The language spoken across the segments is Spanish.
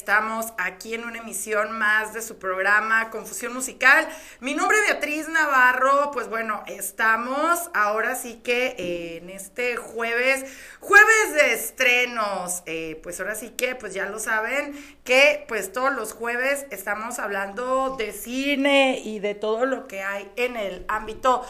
Estamos aquí en una emisión más de su programa Confusión Musical. Mi nombre es Beatriz Navarro. Pues bueno, estamos ahora sí que eh, en este jueves, jueves de estrenos. Eh, pues ahora sí que, pues ya lo saben, que pues todos los jueves estamos hablando de cine y de todo lo que hay en el ámbito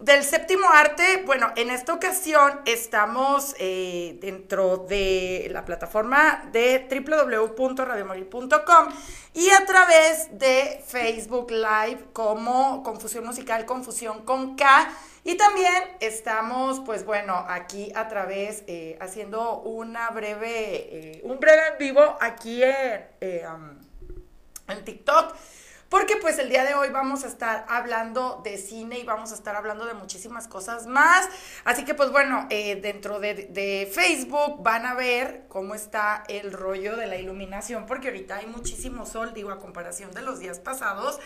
del séptimo arte, bueno, en esta ocasión estamos eh, dentro de la plataforma de www.radiomorir.com y a través de Facebook Live como Confusión Musical, Confusión con K. Y también estamos, pues bueno, aquí a través, eh, haciendo una breve, eh, un breve en vivo aquí en, um, en TikTok. Porque pues el día de hoy vamos a estar hablando de cine y vamos a estar hablando de muchísimas cosas más. Así que pues bueno, eh, dentro de, Facebook van a ver cómo está el rollo de la iluminación, porque ahorita hay muchísimo sol, digo, a comparación de los días pasados,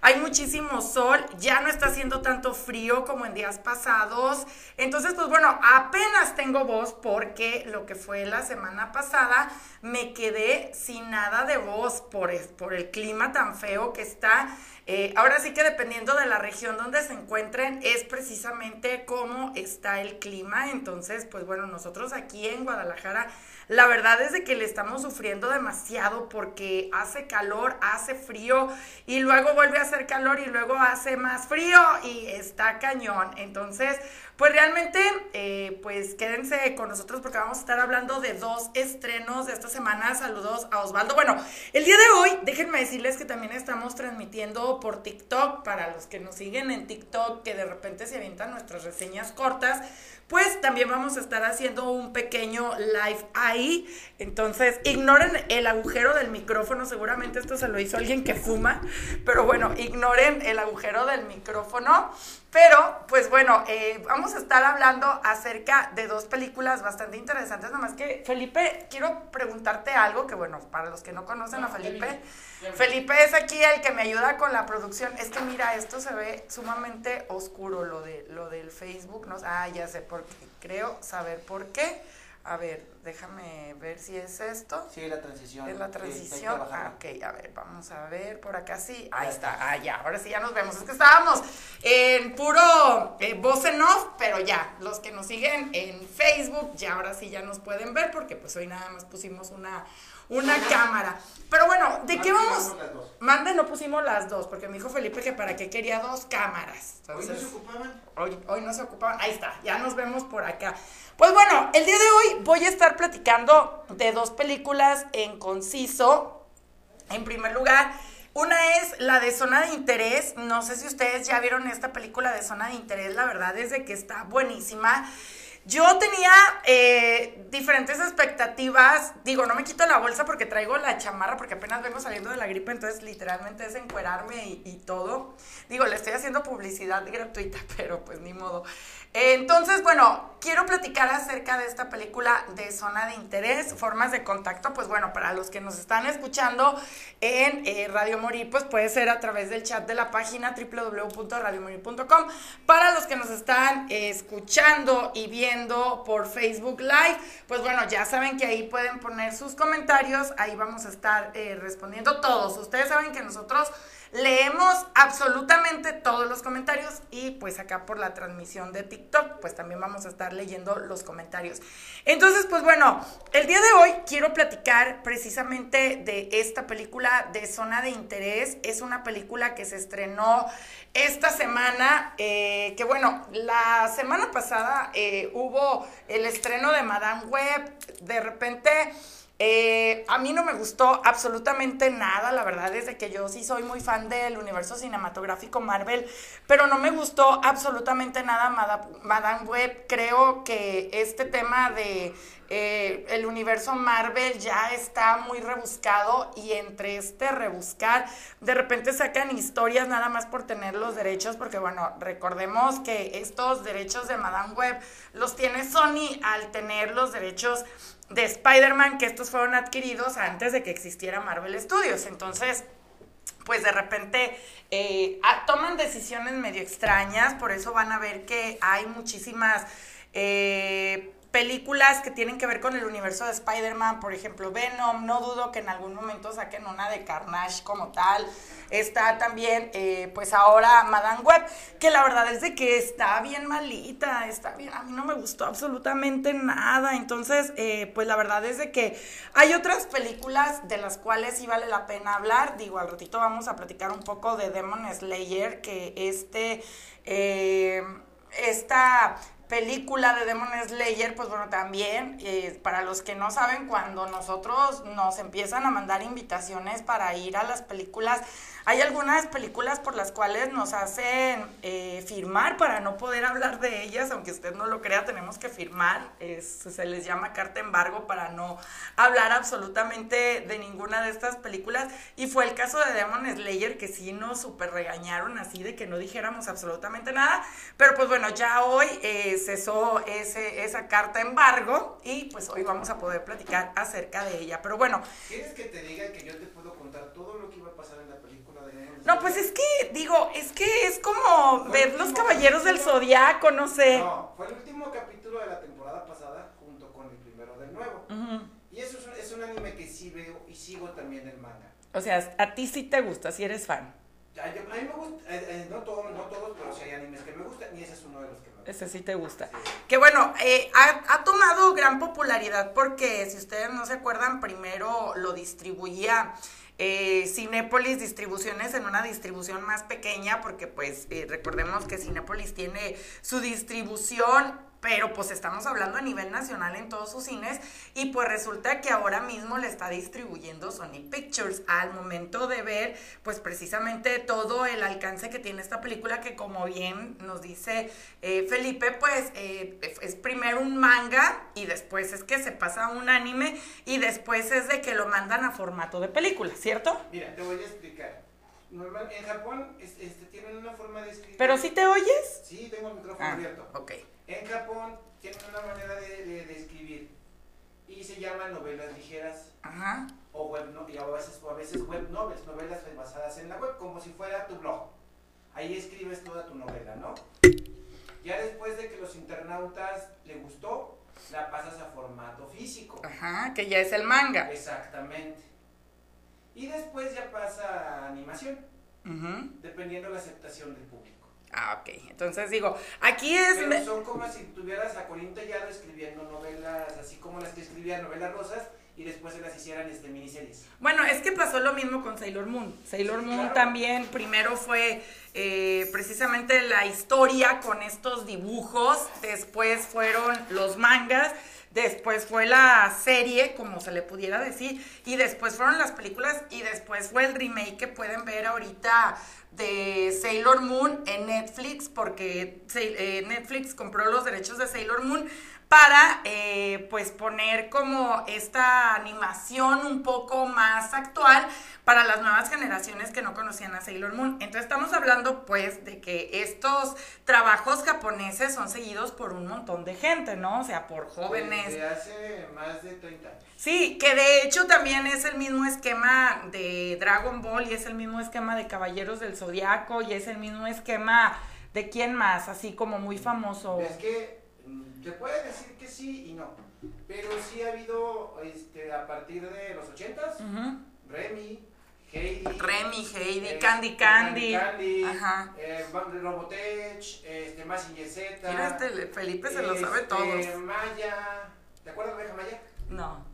hay muchísimo sol, ya no está haciendo tanto frío como en días pasados. Entonces pues bueno, apenas tengo voz porque lo que fue la semana pasada me quedé sin nada de voz por, por el clima tan feo que está. Eh, ahora sí que dependiendo de la región donde se encuentren es precisamente cómo está el clima. Entonces, pues bueno, nosotros aquí en Guadalajara, la verdad es de que le estamos sufriendo demasiado porque hace calor, hace frío y luego vuelve a hacer calor y luego hace más frío y está cañón. Entonces, pues realmente, eh, pues quédense con nosotros porque vamos a estar hablando de dos estrenos de esta semana. Saludos a Osvaldo. Bueno, el día de hoy, déjenme decirles que también estamos transmitiendo por TikTok para los que nos siguen en TikTok, que de repente se avientan nuestras reseñas cortas. Pues también vamos a estar haciendo un pequeño live ahí. Entonces, ignoren el agujero del micrófono. Seguramente esto se lo hizo alguien que fuma. Pero bueno, ignoren el agujero del micrófono. Pero, pues bueno, eh, vamos a estar hablando acerca de dos películas bastante interesantes. Nada más que, Felipe, quiero preguntarte algo que, bueno, para los que no conocen a Felipe, Felipe es aquí el que me ayuda con la producción. Es que mira, esto se ve sumamente oscuro, lo, de, lo del Facebook. ¿no? Ah, ya sé por qué. Creo saber por qué. A ver, déjame ver si es esto. Sí, la transición. Es la transición. Ah, ok, a ver, vamos a ver por acá. Sí, ahí está. Ah, ya, ahora sí ya nos vemos. Es que estábamos en puro eh, voz en off, pero ya, los que nos siguen en Facebook, ya ahora sí ya nos pueden ver porque pues hoy nada más pusimos una, una cámara. Pero bueno, ¿de qué vamos? Mande, no pusimos las dos, porque me dijo Felipe que para qué quería dos cámaras. Entonces, ¿Hoy no se ocupaban? Hoy, hoy no se ocupaban. Ahí está, ya nos vemos por acá. Pues bueno, el día de hoy voy a estar platicando de dos películas en conciso. En primer lugar, una es la de Zona de Interés. No sé si ustedes ya vieron esta película de Zona de Interés. La verdad es de que está buenísima. Yo tenía eh, diferentes expectativas. Digo, no me quito la bolsa porque traigo la chamarra, porque apenas vengo saliendo de la gripe, entonces literalmente es encuerarme y, y todo. Digo, le estoy haciendo publicidad gratuita, pero pues ni modo. Entonces, bueno, quiero platicar acerca de esta película de zona de interés, formas de contacto. Pues bueno, para los que nos están escuchando en eh, Radio Morir, pues puede ser a través del chat de la página www.radiomorir.com. Para los que nos están escuchando y viendo por Facebook Live, pues bueno, ya saben que ahí pueden poner sus comentarios. Ahí vamos a estar eh, respondiendo todos. Ustedes saben que nosotros leemos absolutamente todos los comentarios y pues acá por la transmisión de TikTok, pues también vamos a estar leyendo los comentarios. Entonces, pues bueno, el día de hoy quiero platicar precisamente de esta película de Zona de Interés. Es una película que se estrenó esta semana, eh, que bueno, la semana pasada eh, hubo el estreno de Madame Web, de repente... Eh, a mí no me gustó absolutamente nada, la verdad es de que yo sí soy muy fan del universo cinematográfico Marvel, pero no me gustó absolutamente nada Madame Web. Creo que este tema de eh, el universo Marvel ya está muy rebuscado y entre este rebuscar, de repente sacan historias nada más por tener los derechos, porque bueno, recordemos que estos derechos de Madame Web los tiene Sony al tener los derechos de Spider-Man, que estos fueron adquiridos antes de que existiera Marvel Studios. Entonces, pues de repente eh, toman decisiones medio extrañas, por eso van a ver que hay muchísimas... Eh, películas que tienen que ver con el universo de Spider-Man, por ejemplo Venom, no dudo que en algún momento saquen una de Carnage como tal. Está también, eh, pues ahora Madame Web, que la verdad es de que está bien malita, está bien, a mí no me gustó absolutamente nada. Entonces, eh, pues la verdad es de que hay otras películas de las cuales sí vale la pena hablar. Digo, al ratito vamos a platicar un poco de Demon Slayer, que este... Eh, esta película de Demon Slayer, pues bueno, también, eh, para los que no saben, cuando nosotros nos empiezan a mandar invitaciones para ir a las películas, hay algunas películas por las cuales nos hacen eh, firmar para no poder hablar de ellas, aunque usted no lo crea, tenemos que firmar, se les llama carta embargo para no hablar absolutamente de ninguna de estas películas, y fue el caso de Demon Slayer, que sí nos super regañaron así de que no dijéramos absolutamente nada, pero pues bueno, ya hoy eh, cesó ese, esa carta embargo, y pues hoy vamos a poder platicar acerca de ella, pero bueno. ¿Quieres que te diga que yo te puedo contar todo lo que iba a pasar en la película? No, pues es que, digo, es que es como ver los caballeros del zodiaco, no sé. No, fue el último capítulo de la temporada pasada junto con el primero del nuevo. Y eso es un, es un, anime que sí veo y sigo también el manga. O sea, a ti sí te gusta, si eres fan. A, mí me gusta, eh, eh, no, todos, no todos, pero sí hay animes que me gustan y ese es uno de los que me gusta. Ese sí te gusta. Que bueno, eh, ha, ha, tomado gran popularidad porque si ustedes no se acuerdan, primero lo distribuía eh, Cinépolis Distribuciones en una distribución más pequeña, porque pues eh, recordemos que Cinépolis tiene su distribución pero pues estamos hablando a nivel nacional en todos sus cines y pues resulta que ahora mismo le está distribuyendo Sony Pictures al momento de ver pues precisamente todo el alcance que tiene esta película que como bien nos dice eh, Felipe pues eh, es primero un manga y después es que se pasa a un anime y después es de que lo mandan a formato de película, ¿cierto? Mira, te voy a explicar. Normal, en Japón este, tienen una forma de escribir. ¿Pero sí te oyes? Sí, tengo el micrófono ah, abierto. Ok. En Japón tienen una manera de, escribir y se llaman novelas ligeras. Ajá. O web no, y a veces, o a veces web novels, novelas basadas en la web, como si fuera tu blog. Ahí escribes toda tu novela, ¿no? Ya después de que los internautas le gustó, la pasas a formato físico. Ajá, que ya es el manga. Exactamente. Y después ya pasa a animación, dependiendo de la aceptación del público. Ah, ok. Entonces digo, aquí es... Pero son como si tuvieras a Corinto Yaro escribiendo novelas, así como las que escribía novelas rosas, y después se las hicieran este, miniseries. Bueno, es que pasó lo mismo con Sailor Moon. Sailor Moon también primero fue eh, precisamente la historia con estos dibujos, después fueron los mangas, después fue la serie, como se le pudiera decir, y después fueron las películas y después fue el remake que pueden ver ahorita de Sailor Moon en Netflix, porque eh, Netflix compró los derechos de Sailor Moon para eh, pues poner como esta animación un poco más actual para las nuevas generaciones que no conocían a Sailor Moon. Entonces estamos hablando pues de que estos trabajos japoneses son seguidos por un montón de gente, ¿no? O sea, por jóvenes. Desde hace más de 30 años. Sí, que de hecho también es el mismo esquema de Dragon Ball y es el mismo esquema de Caballeros del Zodiaco y es el mismo esquema de quién más, así como muy famoso. Es que se puede decir que sí y no, pero sí ha habido este, a partir de los 80s, Remy, Heidi. Remy, Heidi, este, Candy Candy. Candy, Ajá. eh, Robotech, este, Massinger Z. Mira, este Felipe se lo sabe este, todos. Maya. ¿Te acuerdas de la vieja Maya? No.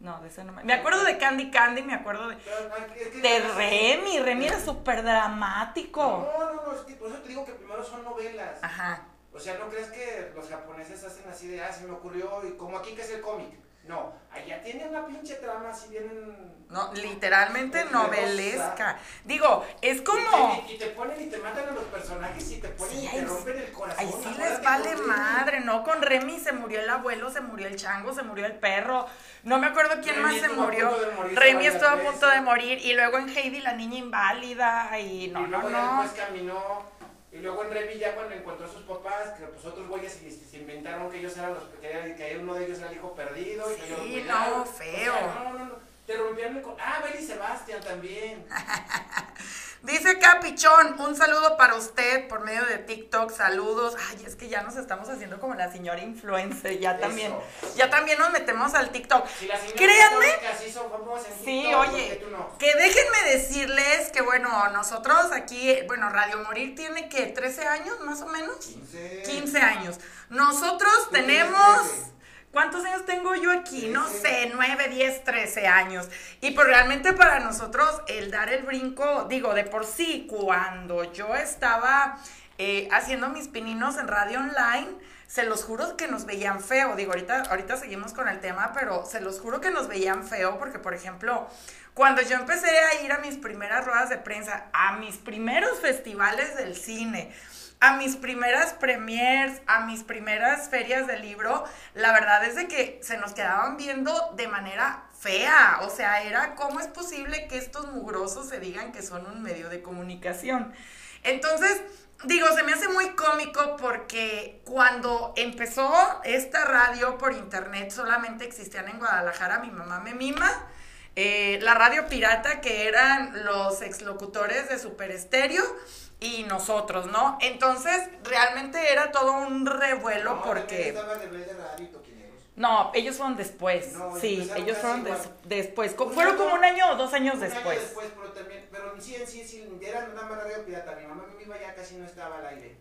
No, de ese no me... Me acuerdo de Candy Candy, me acuerdo de... Pero, no, es que- De Remy, Remy era súper dramático. No, no, no, es que por eso te digo que primero son novelas. Ajá. O sea, no crees que los japoneses hacen así de, ah, se me ocurrió, y como aquí que es el cómic. No, allá tienen una pinche trama, así vienen... No, literalmente novelesca. Digo, es Y como... te, y te ponen y te matan a los personajes y te ponen Sí, y te rompen el corazón. Ahí sí les vale madre, ¿no? Con Remy se murió el abuelo, se murió el chango, se murió el perro. No me acuerdo quién Remy más se murió. morirse Remy estuvo a punto de morir. Y luego en Heidi la niña inválida. Y no, y no, luego ya no. después caminó. Y luego en Remy ya cuando encontró a sus papás, que pues otros güeyes se, se inventaron que ellos eran los que que uno de ellos era el hijo perdido. y que Sí, lo no, feo. O sea, no, no, no. Te rompieron el corazón. Ah, Betty Sebastián también. Dice Capichón, un saludo para usted por medio de TikTok, saludos. Ay, es que ya nos estamos haciendo como la señora influencer, ya Eso. también, ya también nos metemos al TikTok. Si la señora Créanme, sí son famosas en Sí, TikTok, ¿por oye, no? que déjenme decirles que bueno, nosotros aquí, bueno, Radio Morir tiene que 13 años más o menos. 15. 15 años. Nosotros tenemos... 13. ¿Cuántos años tengo yo aquí? No 13. sé, 9, 10, 13 años. Y pues realmente para nosotros el dar el brinco, digo, de por sí, cuando yo estaba eh, haciendo mis pininos en radio online, se los juro que nos veían feo. Digo, ahorita, ahorita seguimos con el tema, pero se los juro que nos veían feo porque, por ejemplo, cuando yo empecé a ir a mis primeras ruedas de prensa, a mis primeros festivales del cine, a mis primeras premiers, a mis primeras ferias de libro, la verdad es de que se nos quedaban viendo de manera fea. O sea, era cómo es posible que estos mugrosos se digan que son un medio de comunicación. Entonces, digo, se me hace muy cómico porque cuando empezó esta radio por internet solamente existían en Guadalajara, mi mamá me mima. eh, la radio pirata que eran los exlocutores de Super Estéreo y nosotros, ¿no? Entonces, realmente era todo un revuelo No, porque... No, ellos fueron después. No, sí, ellos fueron des- después. Un Fueron año- como un año o dos años Un año después. después, pero también, pero en sí, en sí, sí, era más radio pirata. Mi mamá iba ya casi no estaba al aire.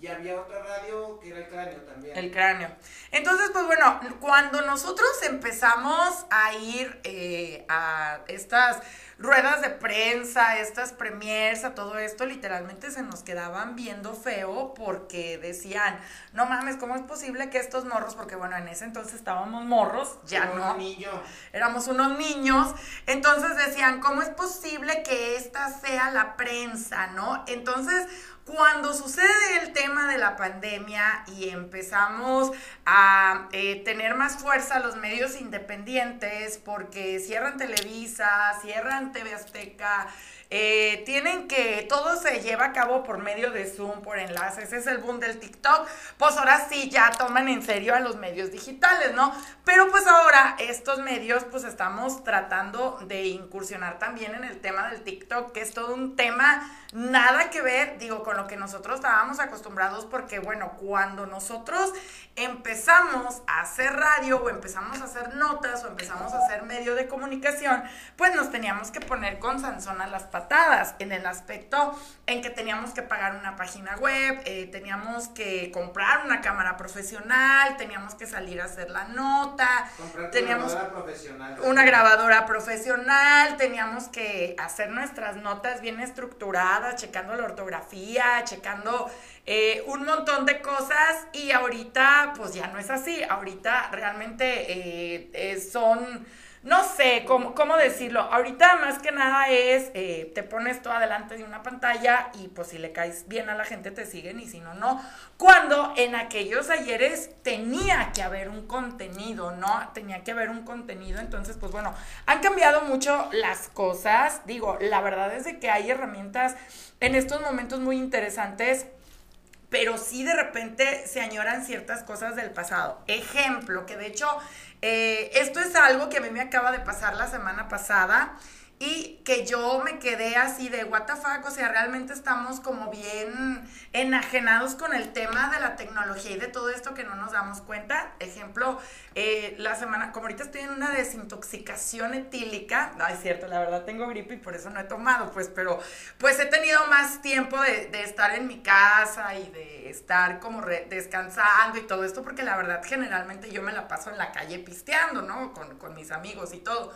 Y había otra radio que era el cráneo también. El cráneo. Entonces, pues bueno, cuando nosotros empezamos a ir eh, a estas ruedas de prensa, estas premiers, a todo esto, literalmente se nos quedaban viendo feo porque decían, no mames, ¿cómo es posible que estos morros, porque bueno, en ese entonces estábamos morros, ya no, niño. éramos unos niños, entonces decían, ¿cómo es posible que esta sea la prensa, no? Entonces, cuando sucede el tema de la pandemia y empezamos a eh, tener más fuerza los medios independientes, porque cierran Televisa, cierran TV Azteca, eh, tienen que todo se lleva a cabo por medio de Zoom, por enlaces, es el boom del TikTok, pues ahora sí ya toman en serio a los medios digitales, ¿no? Pero pues ahora estos medios pues estamos tratando de incursionar también en el tema del TikTok, que es todo un tema nada que ver, digo, con lo que nosotros estábamos acostumbrados, porque bueno, cuando nosotros empezamos a hacer radio o empezamos a hacer notas o empezamos a hacer medio de comunicación, pues nos teníamos que poner con Sansón a las patadas en el aspecto en que teníamos que pagar una página web, eh, teníamos que comprar una cámara profesional, teníamos que salir a hacer la nota, Comprar teníamos una grabadora profesional. una grabadora profesional, teníamos que hacer nuestras notas bien estructuradas, checando la ortografía, checando eh, un montón de cosas y ahorita pues ya no es así, ahorita realmente eh, eh, son, no sé cómo, cómo decirlo, ahorita más que nada es, te pones tú adelante de una pantalla y pues si le caes bien a la gente te siguen y si no, no. Cuando en aquellos ayeres tenía que haber un contenido, ¿no? Tenía que haber un contenido, entonces pues bueno, han cambiado mucho las cosas, digo, la verdad es de que hay herramientas en estos momentos muy interesantes pero sí de repente se añoran ciertas cosas del pasado. Ejemplo, que de hecho eh, esto es algo que a mí me acaba de pasar la semana pasada y que yo me quedé así de what the fuck, o sea, realmente estamos como bien enajenados con el tema de la tecnología y de todo esto que no nos damos cuenta. Ejemplo, eh, la semana, como ahorita estoy en una desintoxicación etílica, no es cierto, la verdad tengo gripe y por eso no he tomado, pues, pero pues he tenido más tiempo de, de estar en mi casa y de estar como descansando y todo esto, porque la verdad generalmente yo me la paso en la calle pisteando, ¿no? Con, con mis amigos y todo.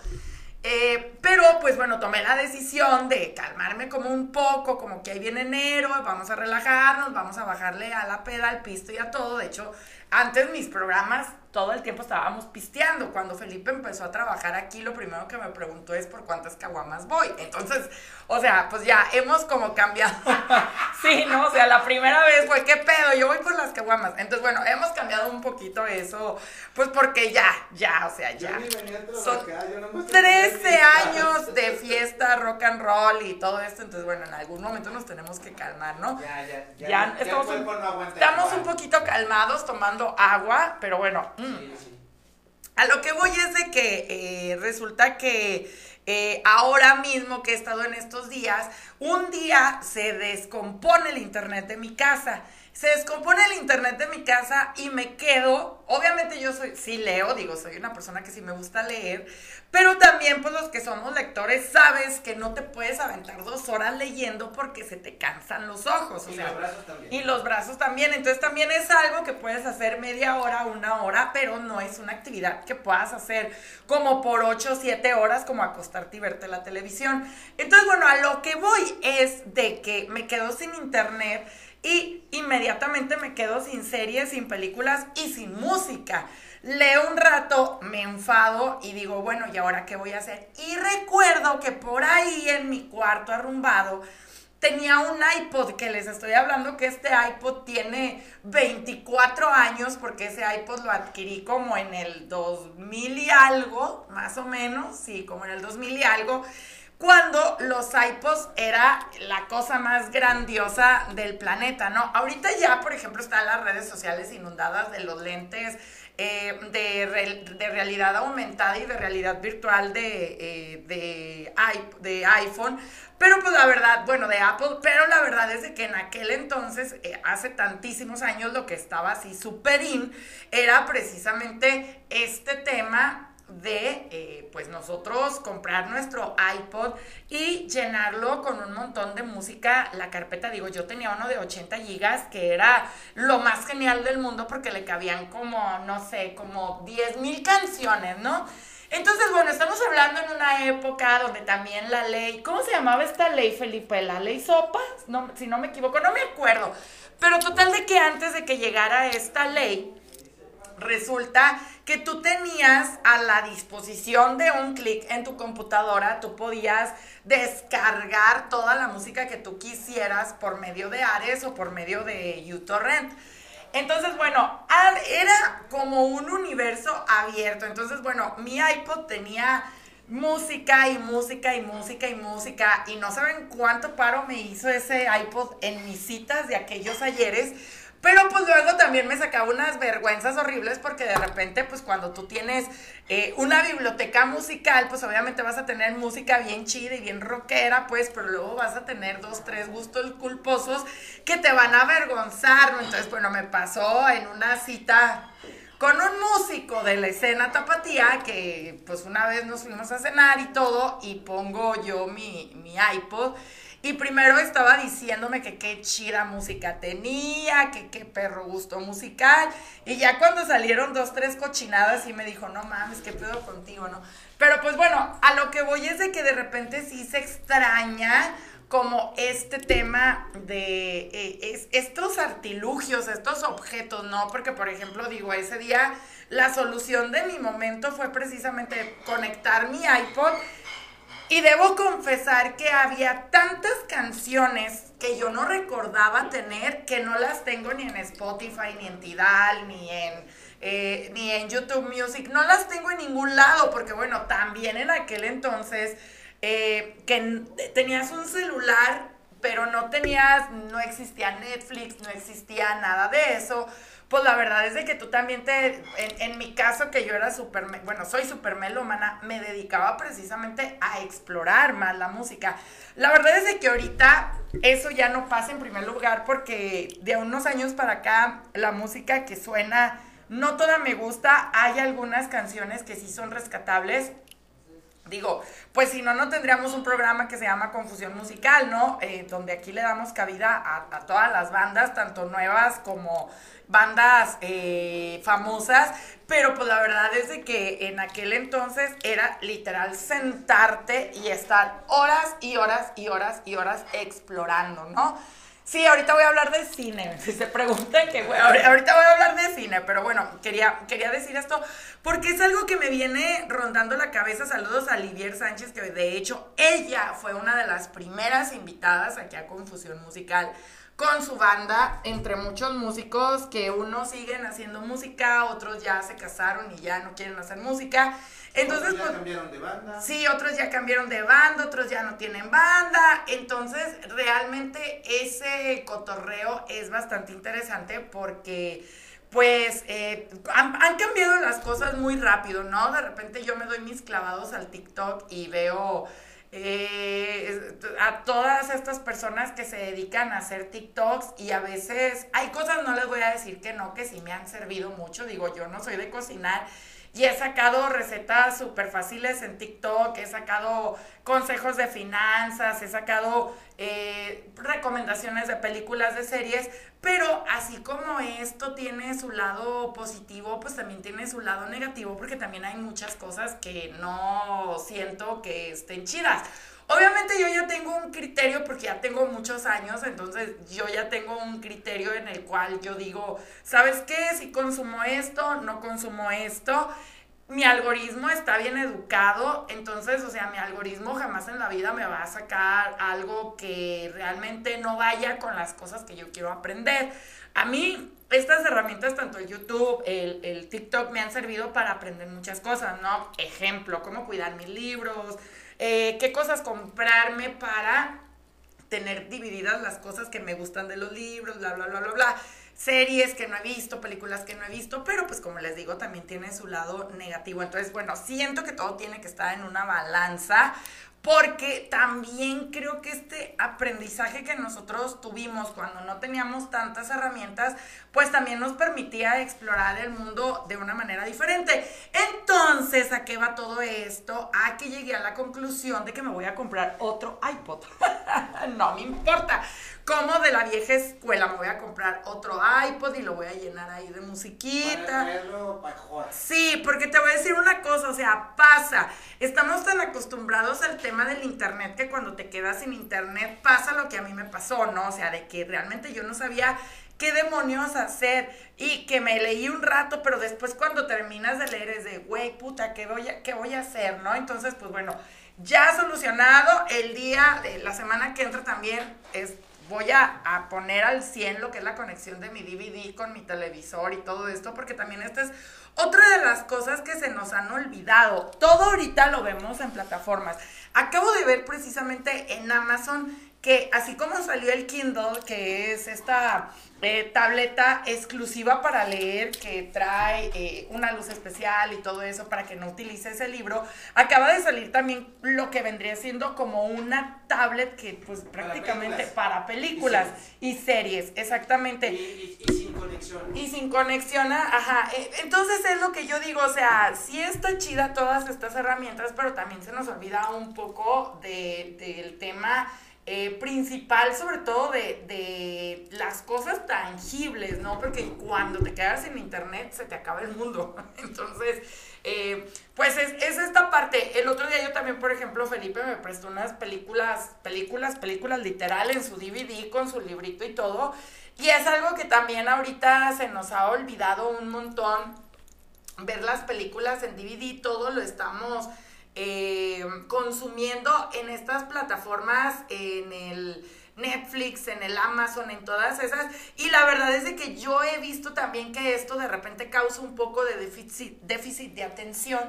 Eh, pero pues bueno, tomé la decisión de calmarme como un poco, como que ahí viene enero, vamos a relajarnos, vamos a bajarle a la peda, al pisto y a todo. De hecho, antes mis programas todo el tiempo estábamos pisteando. Cuando Felipe empezó a trabajar aquí, lo primero que me preguntó es por cuántas caguamas voy. Entonces, o sea, pues ya hemos como cambiado. sí, ¿no? O sea, la primera vez fue, ¿qué pedo? Yo voy por las caguamas. Entonces, bueno, hemos cambiado un poquito eso, pues porque ya, ya, o sea, ya. Son 13 años de fiesta, rock and roll y todo esto. Entonces, bueno, en algún momento nos tenemos que calmar, ¿no? Ya, ya, ya. Ya, estamos, un, estamos un poquito calmados tomando agua, pero bueno, Sí, sí. a lo que voy es de que eh, resulta que eh, ahora mismo que he estado en estos días, un día se descompone el internet de mi casa. Se descompone el internet de mi casa y me quedo, obviamente yo soy, sí leo, digo, soy una persona que sí me gusta leer, pero también pues los que somos lectores sabes que no te puedes aventar dos horas leyendo porque se te cansan los ojos. O Y sea, los brazos también. y los brazos también. Entonces también es algo que puedes hacer media hora, una hora, pero no es una actividad que puedas hacer como por 8 o 7 horas, como acostarte y verte la televisión. Entonces, bueno, a lo que voy es de que me quedo sin internet y inmediatamente me quedo sin series, sin películas y sin música. Leo un rato, me enfado y digo, bueno, ¿y ahora qué voy a hacer? Y recuerdo que por ahí en mi cuarto arrumbado tenía un iPod que les estoy hablando que este iPod tiene 24 años porque ese iPod lo adquirí como en el 2000 y algo, más o menos, sí, como en el 2000 y algo, cuando los iPods era la cosa más grandiosa del planeta, ¿no? Ahorita ya, por ejemplo, están las redes sociales inundadas de los lentes eh, de, de realidad aumentada y de realidad virtual de, eh, de, iPhone. Pero pues la verdad, bueno, de Apple, pero la verdad es que en aquel entonces, eh, hace tantísimos años, lo que estaba así súper in era precisamente este tema de eh, pues nosotros comprar nuestro iPod y llenarlo con un montón de música, la carpeta, digo, yo tenía uno de 80 gigas que era lo más genial del mundo porque le cabían como, no sé, como 10 mil canciones, ¿no? Entonces, bueno, estamos hablando en una época donde también la ley, ¿cómo se llamaba esta ley, Felipe? ¿La ley Sopas? No, si no me equivoco, no me acuerdo. Pero total de que antes de que llegara esta ley, resulta que tú tenías a la disposición de un clic en tu computadora, tú podías descargar toda la música que tú quisieras por medio de Ares o por medio de uTorrent. Entonces, bueno, era como un universo abierto. Entonces, bueno, mi iPod tenía música y música y música y música y no saben cuánto paro me hizo ese iPod en mis citas de aquellos ayeres. Pero pues luego también me sacaba unas vergüenzas horribles porque de repente pues cuando tú tienes eh, una biblioteca musical pues obviamente vas a tener música bien chida y bien rockera pues pero luego vas a tener dos, tres gustos culposos que te van a avergonzar. Entonces bueno me pasó en una cita con un músico de la escena tapatía que pues una vez nos fuimos a cenar y todo y pongo yo mi, mi iPod y primero estaba diciéndome que qué chida música tenía, que qué perro gusto musical y ya cuando salieron dos, tres cochinadas y me dijo, no mames, qué pedo contigo, ¿no? Pero pues bueno, a lo que voy es de que de repente sí se extraña como este tema de eh, es- estos artilugios, estos objetos, ¿no? Porque, por ejemplo, digo, ese día la solución de mi momento fue precisamente conectar mi iPod y debo confesar que había tantas canciones que yo no recordaba tener que no las tengo ni en Spotify, ni en Tidal, ni en, eh, ni en YouTube Music. No las tengo en ningún lado porque, bueno, también en aquel entonces eh, que tenías un celular, pero no tenías, no existía Netflix, no existía nada de eso. Pues la verdad es de que tú también te, en, mi caso que yo era súper, bueno, soy súper melómana, me dedicaba precisamente a explorar más la música. La verdad es de que ahorita eso ya no pasa en primer lugar porque de unos años para acá la música que suena, no toda me gusta, hay algunas canciones que sí son rescatables, Digo, pues si no, no tendríamos un programa que se llama Confusión Musical, ¿no? Eh, donde aquí le damos cabida a, todas las bandas, tanto nuevas como bandas eh, famosas, pero pues la verdad es de que en aquel entonces era literal sentarte y estar horas y horas y horas y horas explorando, ¿no? Sí, ahorita voy a hablar de cine. Si se preguntan que, ahorita voy a hablar de cine, pero bueno, quería, quería decir esto porque es algo que me viene rondando la cabeza. Saludos a Livier Sánchez, que de hecho ella fue una de las primeras invitadas aquí a Confusión Musical con su banda, entre muchos músicos que unos siguen haciendo música, otros ya se casaron y ya no quieren hacer música. Entonces, otros ya pues, cambiaron de banda. Sí, otros ya cambiaron de banda, otros ya no tienen banda. Entonces, realmente ese cotorreo es bastante interesante porque pues eh, han, han, cambiado las cosas muy rápido, ¿no? De repente yo me doy mis clavados al TikTok y veo eh, a todas estas personas que se dedican a hacer TikToks y a veces hay cosas, no les voy a decir que no, que sí me han servido mucho, digo, yo no soy de cocinar y he sacado recetas súper fáciles en TikTok, he sacado consejos de finanzas, he sacado eh, recomendaciones de películas, de series, pero así como esto tiene su lado positivo, pues también tiene su lado negativo, porque también hay muchas cosas que no siento que estén chidas. Obviamente yo ya tengo un criterio porque ya tengo muchos años, entonces yo ya tengo un criterio en el cual yo digo, ¿sabes qué? Si consumo esto, no consumo esto. Mi algoritmo está bien educado, entonces, o sea, mi algoritmo jamás en la vida me va a sacar algo que realmente no vaya con las cosas que yo quiero aprender. A mí, estas herramientas, tanto el YouTube, el, el TikTok, me han servido para aprender muchas cosas, ¿no? Ejemplo, cómo cuidar mis libros, eh, qué cosas comprarme para tener divididas las cosas que me gustan de los libros, bla, bla, bla, bla, bla. Series que no he visto, películas que no he visto, pero pues como les digo, también tiene su lado negativo. Entonces, bueno, siento que todo tiene que estar en una balanza porque también creo que este aprendizaje que nosotros tuvimos cuando no teníamos tantas herramientas, pues también nos permitía explorar el mundo de una manera diferente. Entonces, ¿a qué va todo esto? A que llegué a la conclusión de que me voy a comprar otro iPod. no me importa. Como de la vieja escuela, me voy a comprar otro iPod y lo voy a llenar ahí de musiquita. sí, porque te voy a decir una cosa, o sea, pasa. Estamos tan acostumbrados al tema del internet que cuando te quedas sin internet pasa lo que a mí me pasó, ¿no? O sea, de que realmente yo no sabía qué demonios hacer y que me leí un rato, pero después cuando terminas de leer es de, güey, puta, ¿qué voy, a, ¿qué voy a hacer, no? Entonces, pues bueno, ya solucionado, el día, de la semana que entra también es voy a, poner al 100 lo que es la conexión de mi DVD con mi televisor y todo esto, porque también esta es otra de las cosas que se nos han olvidado. Todo ahorita lo vemos en plataformas. Acabo de ver precisamente en Amazon que así como salió el Kindle, que es esta eh, tableta exclusiva para leer, que trae eh, una luz especial y todo eso para que no utilices el libro, acaba de salir también lo que vendría siendo como una tablet que pues prácticamente para películas, y, series. exactamente. Y, sin conexión. Y sin conexión, ajá. Eh, entonces es lo que yo digo, o sea, sí está chida todas estas herramientas, pero también se nos olvida un poco del tema eh, principal, sobre todo de, las cosas tangibles, ¿no? Porque cuando te quedas en internet se te acaba el mundo. Entonces, eh, pues es, es, esta parte. El otro día yo también, por ejemplo, Felipe me prestó unas películas, películas, películas literal en su DVD con su librito y todo. Y es algo que también ahorita se nos ha olvidado un montón. Ver las películas en DVD, todo lo estamos eh, consumiendo en estas plataformas, en el Netflix, en el Amazon, en todas esas. Y la verdad es de que yo he visto también que esto de repente causa un poco de déficit, déficit de atención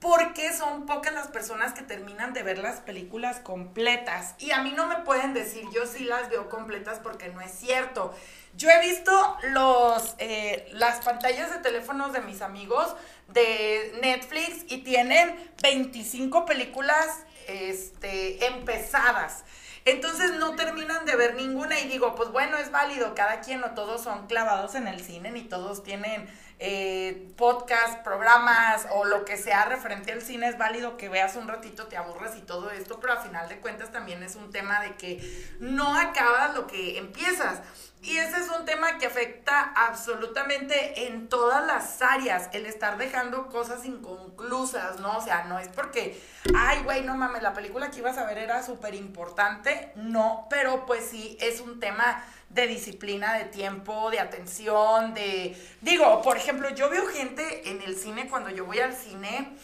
porque son pocas las personas que terminan de ver las películas completas. Y a mí no me pueden decir, yo sí las veo completas porque no es cierto. Yo he visto los, eh, las pantallas de teléfonos de mis amigos de Netflix y tienen 25 películas este, empezadas. Entonces no terminan de ver ninguna y digo, pues bueno, es válido, cada quien no todos son clavados en el cine ni todos tienen eh, podcast, programas o lo que sea referente al cine, es válido que veas un ratito, te aburras y todo esto, pero a final de cuentas también es un tema de que no acabas lo que empiezas. Y ese es un tema que afecta absolutamente en todas las áreas, el estar dejando cosas inconclusas, ¿no? O sea, no es porque, ay, güey, no mames, la película que ibas a ver era súper importante, no, pero pues sí, es un tema de disciplina, de tiempo, de atención, de... Digo, por ejemplo, yo veo gente en el cine cuando yo voy al cine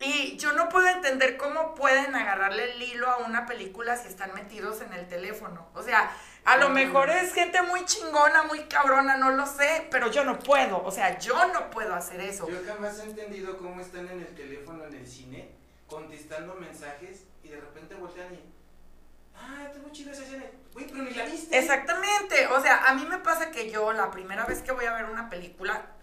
y yo no puedo entender cómo pueden agarrarle el hilo a una película si están metidos en el teléfono. O sea, a lo mejor es gente muy chingona, muy cabrona, no lo sé, pero yo no puedo. O sea, yo no puedo hacer eso. Yo jamás he entendido cómo están en el teléfono en el cine contestando mensajes y de repente voltean y ah, muy chido esa escena. Uy, pero ni la viste. Exactamente. O sea, a mí me pasa que yo la primera vez que voy a ver una película,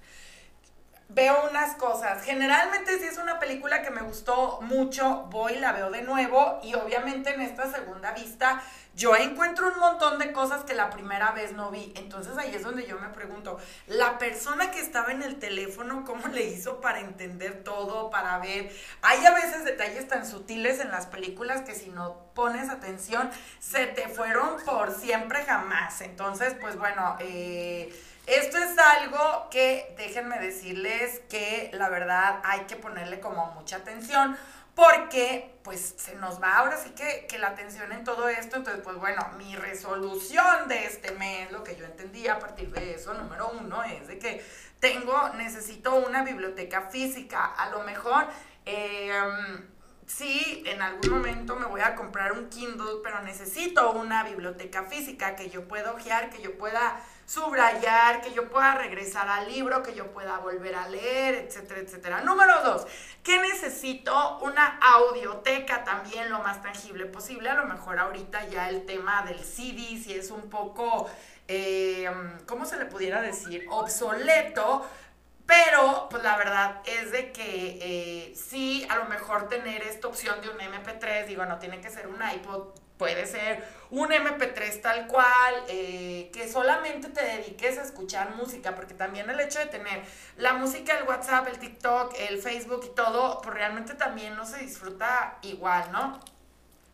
veo unas cosas. Generalmente si es una película que me gustó mucho, voy, la veo de nuevo y obviamente en esta segunda vista yo encuentro un montón de cosas que la primera vez no vi. Entonces ahí es donde yo me pregunto, la persona que estaba en el teléfono, ¿cómo le hizo para entender todo, para ver? Hay a veces detalles tan sutiles en las películas que si no pones atención, se te fueron por siempre jamás. Entonces, pues bueno, eh esto es algo que déjenme decirles que la verdad hay que ponerle como mucha atención porque pues se nos va ahora sí que, que, la atención en todo esto. Entonces, pues bueno, mi resolución de este mes, lo que yo entendí a partir de eso, número uno, es de que tengo, necesito una biblioteca física. A lo mejor, eh, sí, en algún momento me voy a comprar un Kindle, pero necesito una biblioteca física que yo pueda ojear, que yo pueda subrayar, que yo pueda regresar al libro, que yo pueda volver a leer, etcétera, etcétera. Número dos, que necesito una audioteca también lo más tangible posible. A lo mejor ahorita ya el tema del CD, si es un poco, eh, ¿cómo se le pudiera decir? Obsoleto. Pero, pues la verdad es de que eh, sí, a lo mejor tener esta opción de un MP3, digo, no tiene que ser un iPod puede ser un MP3 tal cual, eh, que solamente te dediques a escuchar música, porque también el hecho de tener la música, el WhatsApp, el TikTok, el Facebook y todo, pues realmente también no se disfruta igual, ¿no?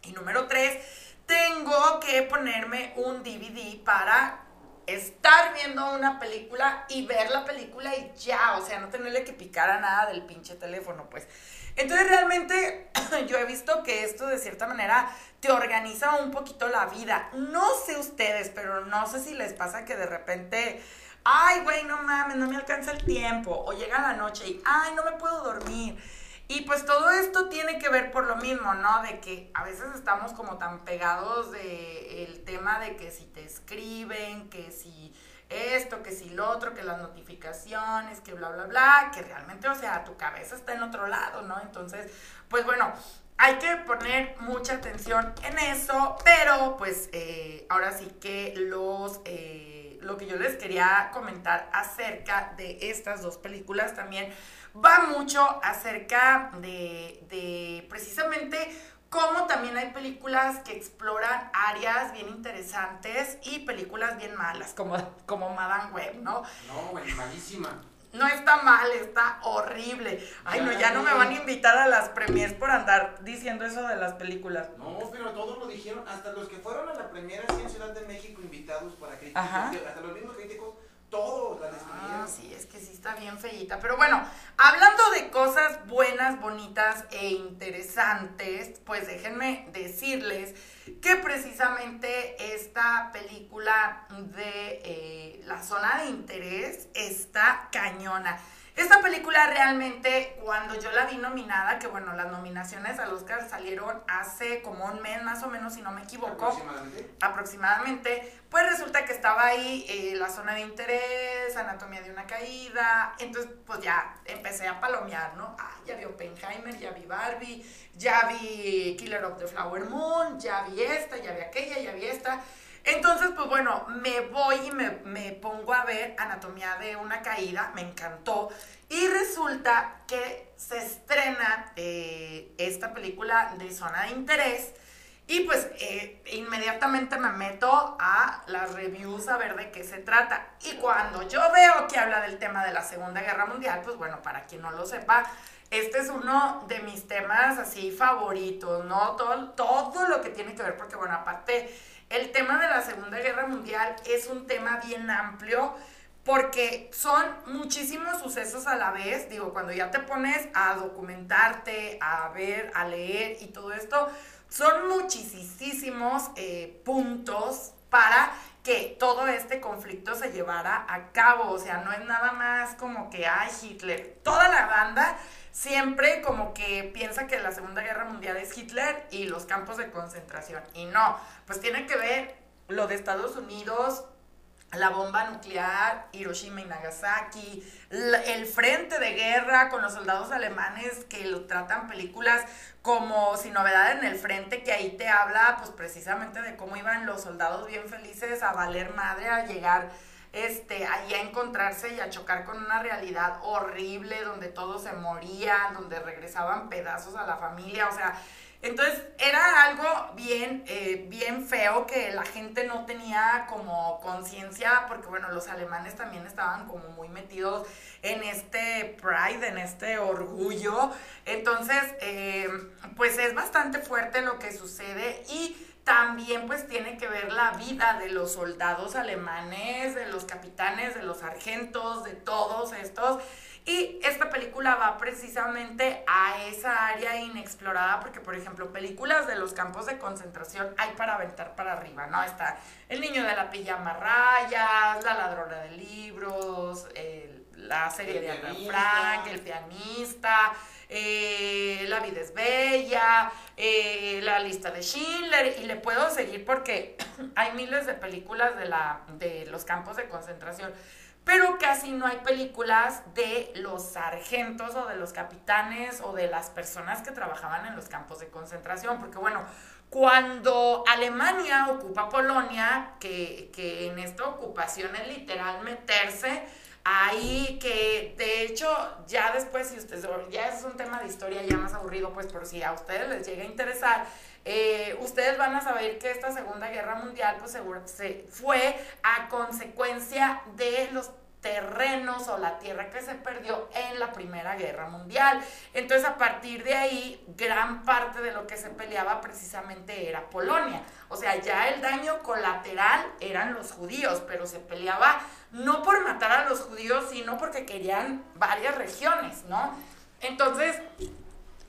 Y número tres, tengo que ponerme un DVD para estar viendo una película y ver la película y ya, o sea, no tenerle que picar a nada del pinche teléfono, pues. Entonces realmente yo he visto que esto de cierta manera te organiza un poquito la vida. No sé ustedes, pero no sé si les pasa que de repente, ay, güey, no mames, no me alcanza el tiempo. O llega la noche y, ay, no me puedo dormir. Y pues todo esto tiene que ver por lo mismo, ¿no? De que a veces estamos como tan pegados de el tema de que si te escriben, que si esto, que si lo otro, que las notificaciones, que bla, bla, bla, que realmente, o sea, tu cabeza está en otro lado, ¿no? Entonces, pues bueno, hay que poner mucha atención en eso, pero pues eh, ahora sí que los... Eh, lo que yo les quería comentar acerca de estas dos películas también va mucho acerca de, precisamente como también hay películas que exploran áreas bien interesantes y películas bien malas, como, como Madame Web, ¿no? No, güey, malísima. No está mal, está horrible. Ay, no, ya no me van a invitar a las premiers por andar diciendo eso de las películas. No, pero todos lo dijeron, hasta los que fueron a la premiere así en Ciudad de México invitados para críticos, hasta los mismos críticos todos la Ah, sí, es que sí está bien feita. Pero bueno, hablando de cosas buenas, bonitas e interesantes, pues déjenme decirles que precisamente esta película de eh, la zona de interés está cañona. Esta película realmente, cuando yo la vi nominada, que bueno, las nominaciones al Oscar salieron hace como un mes más o menos, si no me equivoco. Aproximadamente. Aproximadamente. Pues resulta que estaba ahí eh, la zona de interés, anatomía de una caída. Entonces, pues ya empecé a palomear, ¿no? Ah, ya vi Oppenheimer, ya vi Barbie, ya vi Killer of the Flower Moon, ya vi esta, ya vi aquella, ya vi esta. Entonces, pues bueno, me voy y me, me, pongo a ver Anatomía de una caída, me encantó. Y resulta que se estrena eh, esta película de zona de interés. Y pues eh, inmediatamente me meto a las reviews a ver de qué se trata. Y cuando yo veo que habla del tema de la Segunda Guerra Mundial, pues bueno, para quien no lo sepa, este es uno de mis temas así favoritos, ¿no? Todo, todo lo que tiene que ver, porque bueno, aparte el tema de la Segunda Guerra Mundial es un tema bien amplio porque son muchísimos sucesos a la vez. Digo, cuando ya te pones a documentarte, a ver, a leer y todo esto, son muchísimos eh, puntos para que todo este conflicto se llevara a cabo. O sea, no es nada más como que, ay, Hitler. Toda la banda siempre como que piensa que la Segunda Guerra Mundial es Hitler y los campos de concentración. Y no, pues tiene que ver lo de Estados Unidos, la bomba nuclear, Hiroshima y Nagasaki, el frente de guerra con los soldados alemanes que lo tratan películas como Sin novedad en el frente, que ahí te habla pues precisamente de cómo iban los soldados bien felices a valer madre, a llegar este, ahí a encontrarse y a chocar con una realidad horrible donde todos se morían, donde regresaban pedazos a la familia, o sea, entonces era algo bien, eh, bien feo que la gente no tenía como conciencia, porque bueno, los alemanes también estaban como muy metidos en este pride, en este orgullo. Entonces, eh, pues es bastante fuerte lo que sucede y también pues tiene que ver la vida de los soldados alemanes, de los capitanes, de los sargentos, de todos estos. Y esta película va precisamente a esa área inexplorada porque, por ejemplo, películas de los campos de concentración hay para aventar para arriba, ¿no? Está El niño de la pijama rayas, La ladrona de libros, la serie de Ana Frank, El pianista, eh, La vida es bella, eh, La lista de Schindler, y le puedo seguir porque hay miles de películas de, la, de los campos de concentración, pero casi no hay películas de los sargentos o de los capitanes o de las personas que trabajaban en los campos de concentración, porque bueno, cuando Alemania ocupa Polonia, que, que en esta ocupación es literal meterse, ahí que de hecho ya después si ustedes ya es un tema de historia ya más aburrido pues por si a ustedes les llega a interesar eh, ustedes van a saber que esta segunda guerra mundial pues seguro se fue a consecuencia de los terrenos o la tierra que se perdió en la Primera Guerra Mundial. Entonces, a partir de ahí, gran parte de lo que se peleaba precisamente era Polonia. O sea, ya el daño colateral eran los judíos, pero se peleaba no por matar a los judíos, sino porque querían varias regiones, ¿no? Entonces,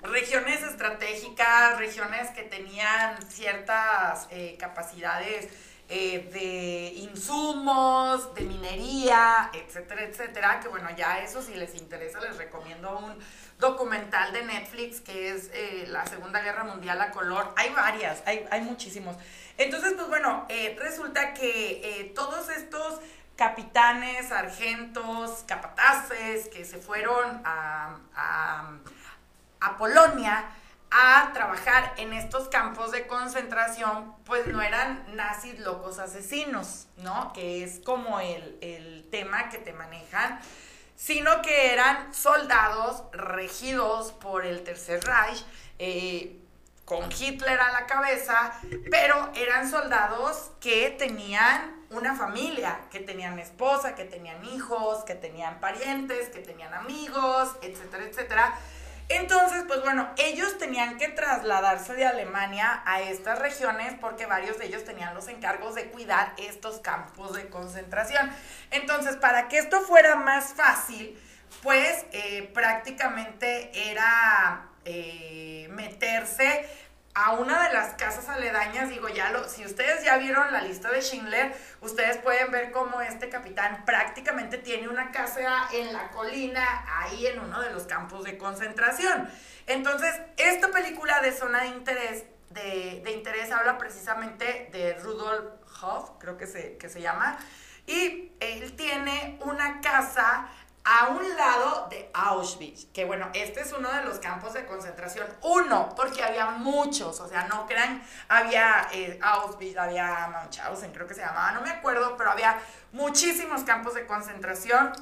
regiones estratégicas, regiones que tenían ciertas eh, capacidades eh, de insumos, de minería, etcétera, etcétera, que bueno, ya eso si les interesa les recomiendo un documental de Netflix que es eh, la Segunda Guerra Mundial a color. Hay varias, hay, hay muchísimos. Entonces, pues bueno, resulta que todos estos capitanes, sargentos, capataces que se fueron a, Polonia, a trabajar en estos campos de concentración, pues no eran nazis locos asesinos, ¿no? Que es como el, tema que te manejan, sino que eran soldados regidos por el Tercer Reich, eh, con Hitler a la cabeza, pero eran soldados que tenían una familia, que tenían esposa, que tenían hijos, que tenían parientes, que tenían amigos, etcétera, etcétera entonces, pues bueno, ellos tenían que trasladarse de Alemania a estas regiones porque varios de ellos tenían los encargos de cuidar estos campos de concentración. Entonces, para que esto fuera más fácil, pues eh, prácticamente era eh, meterse a una de las casas aledañas, digo, ya lo, si ustedes ya vieron la lista de Schindler, ustedes pueden ver cómo este capitán prácticamente tiene una casa en la colina, ahí en uno de los campos de concentración. Entonces, esta película de zona de interés, de, de interés habla precisamente de Rudolf Hoff, creo que se, que se llama, y él tiene una casa a un lado de Auschwitz, que bueno, este es uno de los campos de concentración, uno, porque había muchos, o sea, no crean, había eh, Auschwitz, había Mauthausen, creo que se llamaba, no me acuerdo, pero había muchísimos campos de concentración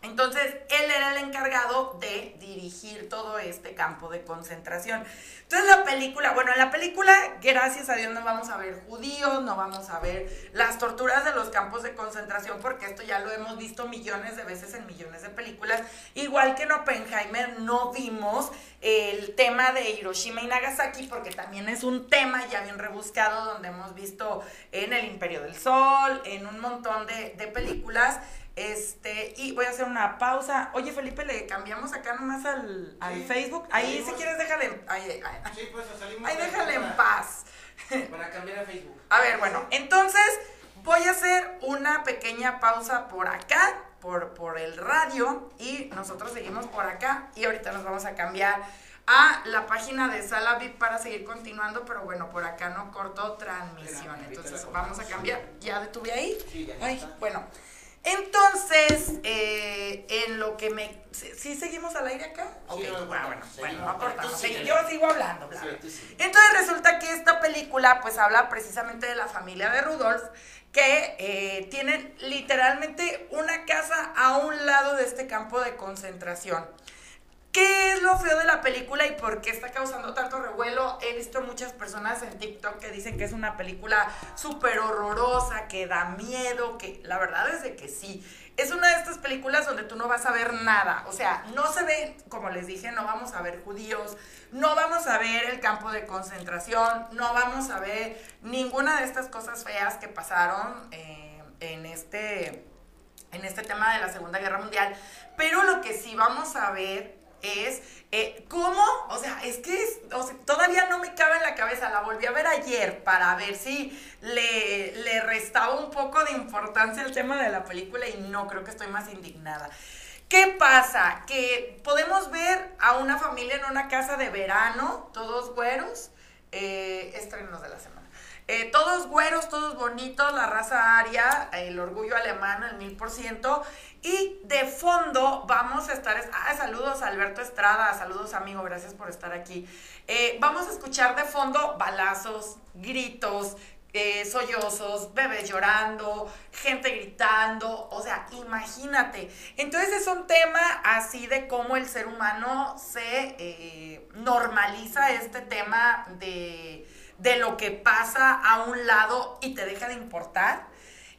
entonces, él era el encargado de dirigir todo este campo de concentración. Entonces, la película, bueno, en la película, gracias a Dios, no vamos a ver judíos, no vamos a ver las torturas de los campos de concentración, porque esto ya lo hemos visto millones de veces en millones de películas. Igual que en Oppenheimer, no vimos el tema de Hiroshima y Nagasaki, porque también es un tema ya bien rebuscado, donde hemos visto en El Imperio del Sol, en un montón de, de películas. Este, y voy a hacer una pausa. Oye, Felipe, le cambiamos acá nomás al, al Facebook. Ahí, si quieres, déjale. Ahí, sí, pues salimos. Ahí déjale en paz. Para cambiar a Facebook. A ver, bueno, entonces voy a hacer una pequeña pausa por acá, por, por el radio, y nosotros seguimos por acá. Y ahorita nos vamos a cambiar a la página de Sala VIP para seguir continuando, pero bueno, por acá no cortó transmisión. Entonces vamos a cambiar. ¿Ya detuve ahí? Sí, ya Ay, bueno. Entonces, eh, en lo que me... ¿Sí, seguimos al aire acá? Ok, no, bueno, bueno, bueno, sí, no síguele. Yo sigo hablando. bla, bla. Entonces resulta que esta película pues habla precisamente de la familia de Rudolf, que eh, tienen literalmente una casa a un lado de este campo de concentración. ¿Qué es lo feo de la película y por qué está causando tanto revuelo? He visto muchas personas en TikTok que dicen que es una película súper horrorosa, que da miedo, que la verdad es de que sí. Es una de estas películas donde tú no vas a ver nada. O sea, no se ve, como les dije, no vamos a ver judíos, no vamos a ver el campo de concentración, no vamos a ver ninguna de estas cosas feas que pasaron eh, en este en este tema de la Segunda Guerra Mundial. Pero lo que sí vamos a ver es eh, cómo, o sea, es que o todavía no me cabe en la cabeza, la volví a ver ayer para ver si le, le restaba un poco de importancia el tema de la película y no, creo que estoy más indignada. ¿Qué pasa? Que podemos ver a una familia en una casa de verano, todos güeros, eh, estrenos de la semana. Eh, todos güeros, todos bonitos, la raza aria, el orgullo alemán, el mil por ciento. Y de fondo vamos a estar. Ah, saludos Alberto Estrada, saludos amigo, gracias por estar aquí. Eh, vamos a escuchar de fondo balazos, gritos, eh, sollozos, bebés llorando, gente gritando, o sea, imagínate. Entonces es un tema así de cómo el ser humano se eh, normaliza este tema de, de lo que pasa a un lado y te deja de importar.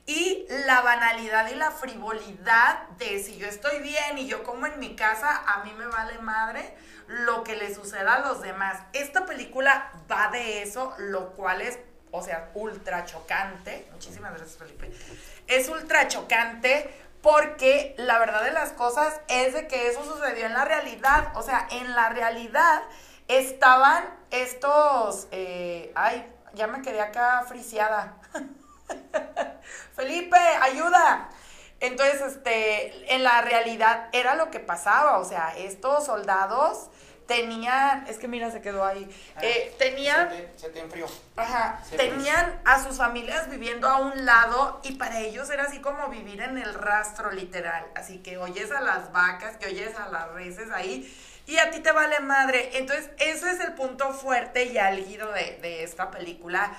Y la banalidad y la frivolidad de si yo estoy bien y yo como en mi casa, a mí me vale madre lo que le suceda a los demás. Esta película va de eso, lo cual es, o sea, ultra chocante. Muchísimas gracias, Felipe. Es ultra chocante porque la verdad de las cosas es de que eso sucedió en la realidad. O sea, en la realidad estaban estos... eh, ay, ya me quedé acá friciada. Felipe, ayuda. Entonces, este, en la realidad era lo que pasaba, o sea, estos soldados tenían, es que mira, se quedó ahí, eh, tenían, Se te, se te enfrió. ajá, tenían a sus familias viviendo a un lado y para ellos era así como vivir en el rastro literal, así que oyes a las vacas, que oyes a las reses ahí y a ti te vale madre. Entonces, ese es el punto fuerte y álgido de, de esta película,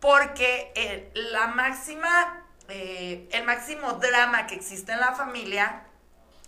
porque eh, la máxima, eh, el máximo drama que existe en la familia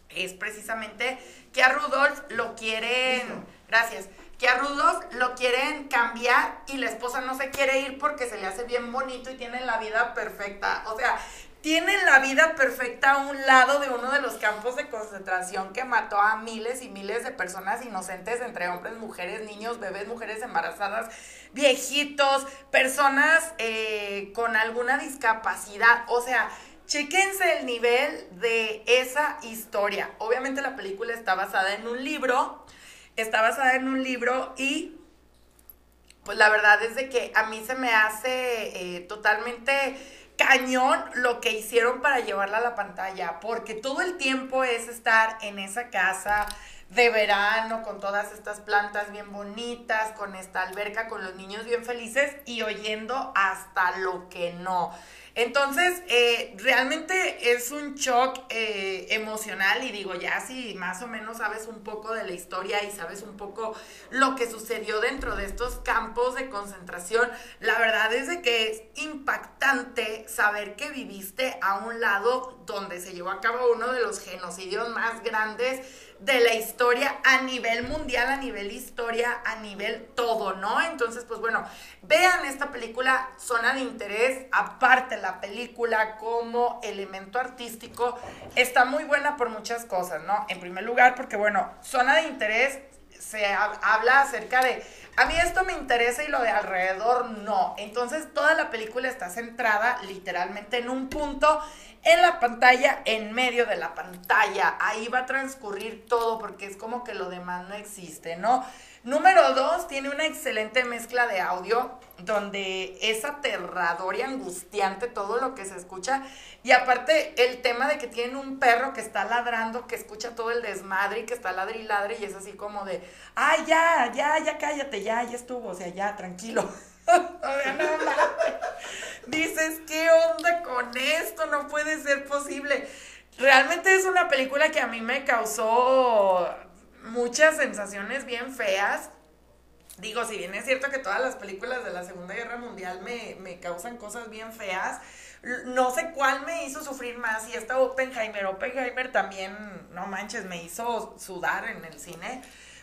es precisamente que a Rudolf lo quieren, gracias, que a Rudolf lo quieren cambiar y la esposa no se quiere ir porque se le hace bien bonito y tienen la vida perfecta. O sea, tienen la vida perfecta a un lado de uno de los campos de concentración que mató a miles y miles de personas inocentes, entre hombres, mujeres, niños, bebés, mujeres embarazadas, viejitos, personas eh, con alguna discapacidad. O sea, Chequense el nivel de esa historia. Obviamente la película está basada en un libro, está basada en un libro y pues la verdad es de que a mí se me hace eh, totalmente cañón lo que hicieron para llevarla a la pantalla, porque todo el tiempo es estar en esa casa de verano con todas estas plantas bien bonitas, con esta alberca, con los niños bien felices y oyendo hasta lo que no. Entonces, eh, realmente es un shock eh, emocional y digo, ya si más o menos sabes un poco de la historia y sabes un poco lo que sucedió dentro de estos campos de concentración, la verdad es de que es impactante saber que viviste a un lado donde se llevó a cabo uno de los genocidios más grandes de la historia a nivel mundial, a nivel historia, a nivel todo, ¿no? Entonces, pues bueno, vean esta película, Zona de Interés, aparte la película como elemento artístico, está muy buena por muchas cosas, ¿no? En primer lugar, porque bueno, Zona de Interés se habla acerca de, a mí esto me interesa y lo de alrededor no. Entonces toda la película está centrada literalmente en un punto en la pantalla, en medio de la pantalla. Ahí va a transcurrir todo porque es como que lo demás no existe, ¿no? Número dos, tiene una excelente mezcla de audio donde es aterrador y angustiante todo lo que se escucha. Y aparte el tema de que tienen un perro que está ladrando, que escucha todo el desmadre y que está ladri y y es así como de, ay, ya, ya, ya cállate, ya, ya estuvo, o sea, ya, tranquilo. Dices, ¿qué onda con esto? No puede ser posible. Realmente es una película que a mí me causó muchas sensaciones bien feas. Digo, si bien es cierto que todas las películas de la Segunda Guerra Mundial me, me causan cosas bien feas, no sé cuál me hizo sufrir más. Y esta Oppenheimer, Oppenheimer también, no manches, me hizo sudar en el cine.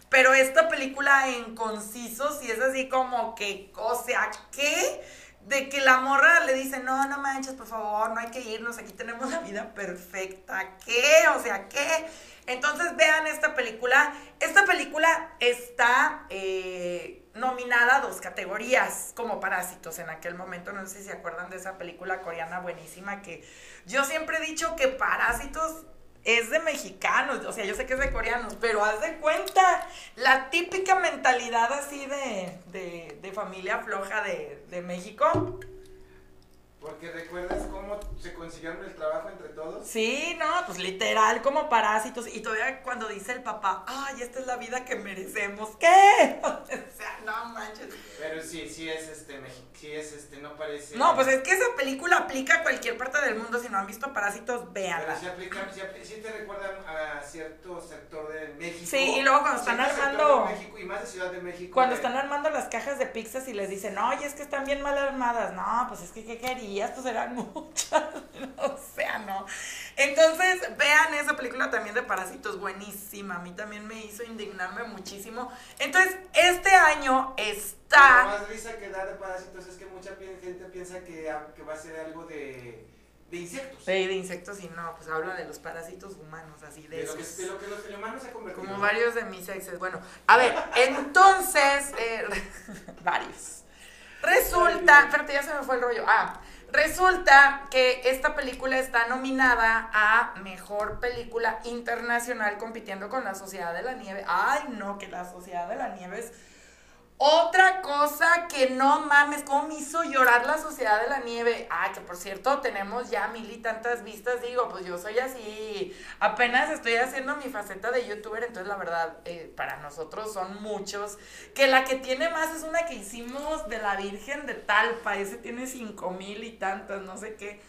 Pero esta película en conciso, si es así como que, o sea, ¿qué? De que la morra le dice, no, no manches, por favor, no hay que irnos, aquí tenemos la vida perfecta. ¿Qué? O sea, ¿qué? Entonces vean esta película. Esta película está eh, nominada a dos categorías como parásitos en aquel momento. No sé si se acuerdan de esa película coreana buenísima que yo siempre he dicho que parásitos es de mexicanos, o sea, yo sé que es de coreanos, pero haz de cuenta la típica mentalidad así de, de, de familia floja de, de México porque recuerdas cómo se consiguieron el trabajo entre todos. Sí, no, pues literal, como parásitos. Y todavía cuando dice el papá, ay, esta es la vida que merecemos. ¿Qué? o sea, no manches. Pero sí, sí es este, sí es este, no parece. No, pues es que esa película aplica a cualquier parte del mundo. Si no han visto Parásitos, véanla. Pero sí, aplica, sí, te recuerdan a cierto sector de México. Sí, y luego cuando están armando. México y más de Ciudad de México. Cuando están armando las cajas de pizzas y les dicen, oye, es que están bien mal armadas. No, pues es que, ¿qué quería? estos eran muchas, o sea, no. Entonces, vean esa película también de Parásitos, buenísima, a mí también me hizo indignarme muchísimo. Entonces, este año está... Lo más risa que da de Parásitos es que mucha gente piensa que, que va a ser algo de de insectos. Sí, de insectos y no, pues habla de los parásitos humanos, así de, de Lo que, de lo que los humanos se convertido. Como varios de mis exes. Bueno, a ver, entonces, eh, varios. Resulta, espérate, ya se me fue el rollo. Ah, Resulta que esta película está nominada a Mejor Película Internacional compitiendo con La Sociedad de la Nieve. Ay, no, que La Sociedad de la Nieve es otra cosa que no mames, cómo me hizo llorar la Sociedad de la Nieve. Ah, que por cierto, tenemos ya mil y tantas vistas. Digo, pues yo soy así. Apenas estoy haciendo mi faceta de youtuber, entonces la verdad, eh, para nosotros son muchos. Que la que tiene más es una que hicimos de la Virgen de Talpa. Ese tiene cinco mil y tantas, no sé qué.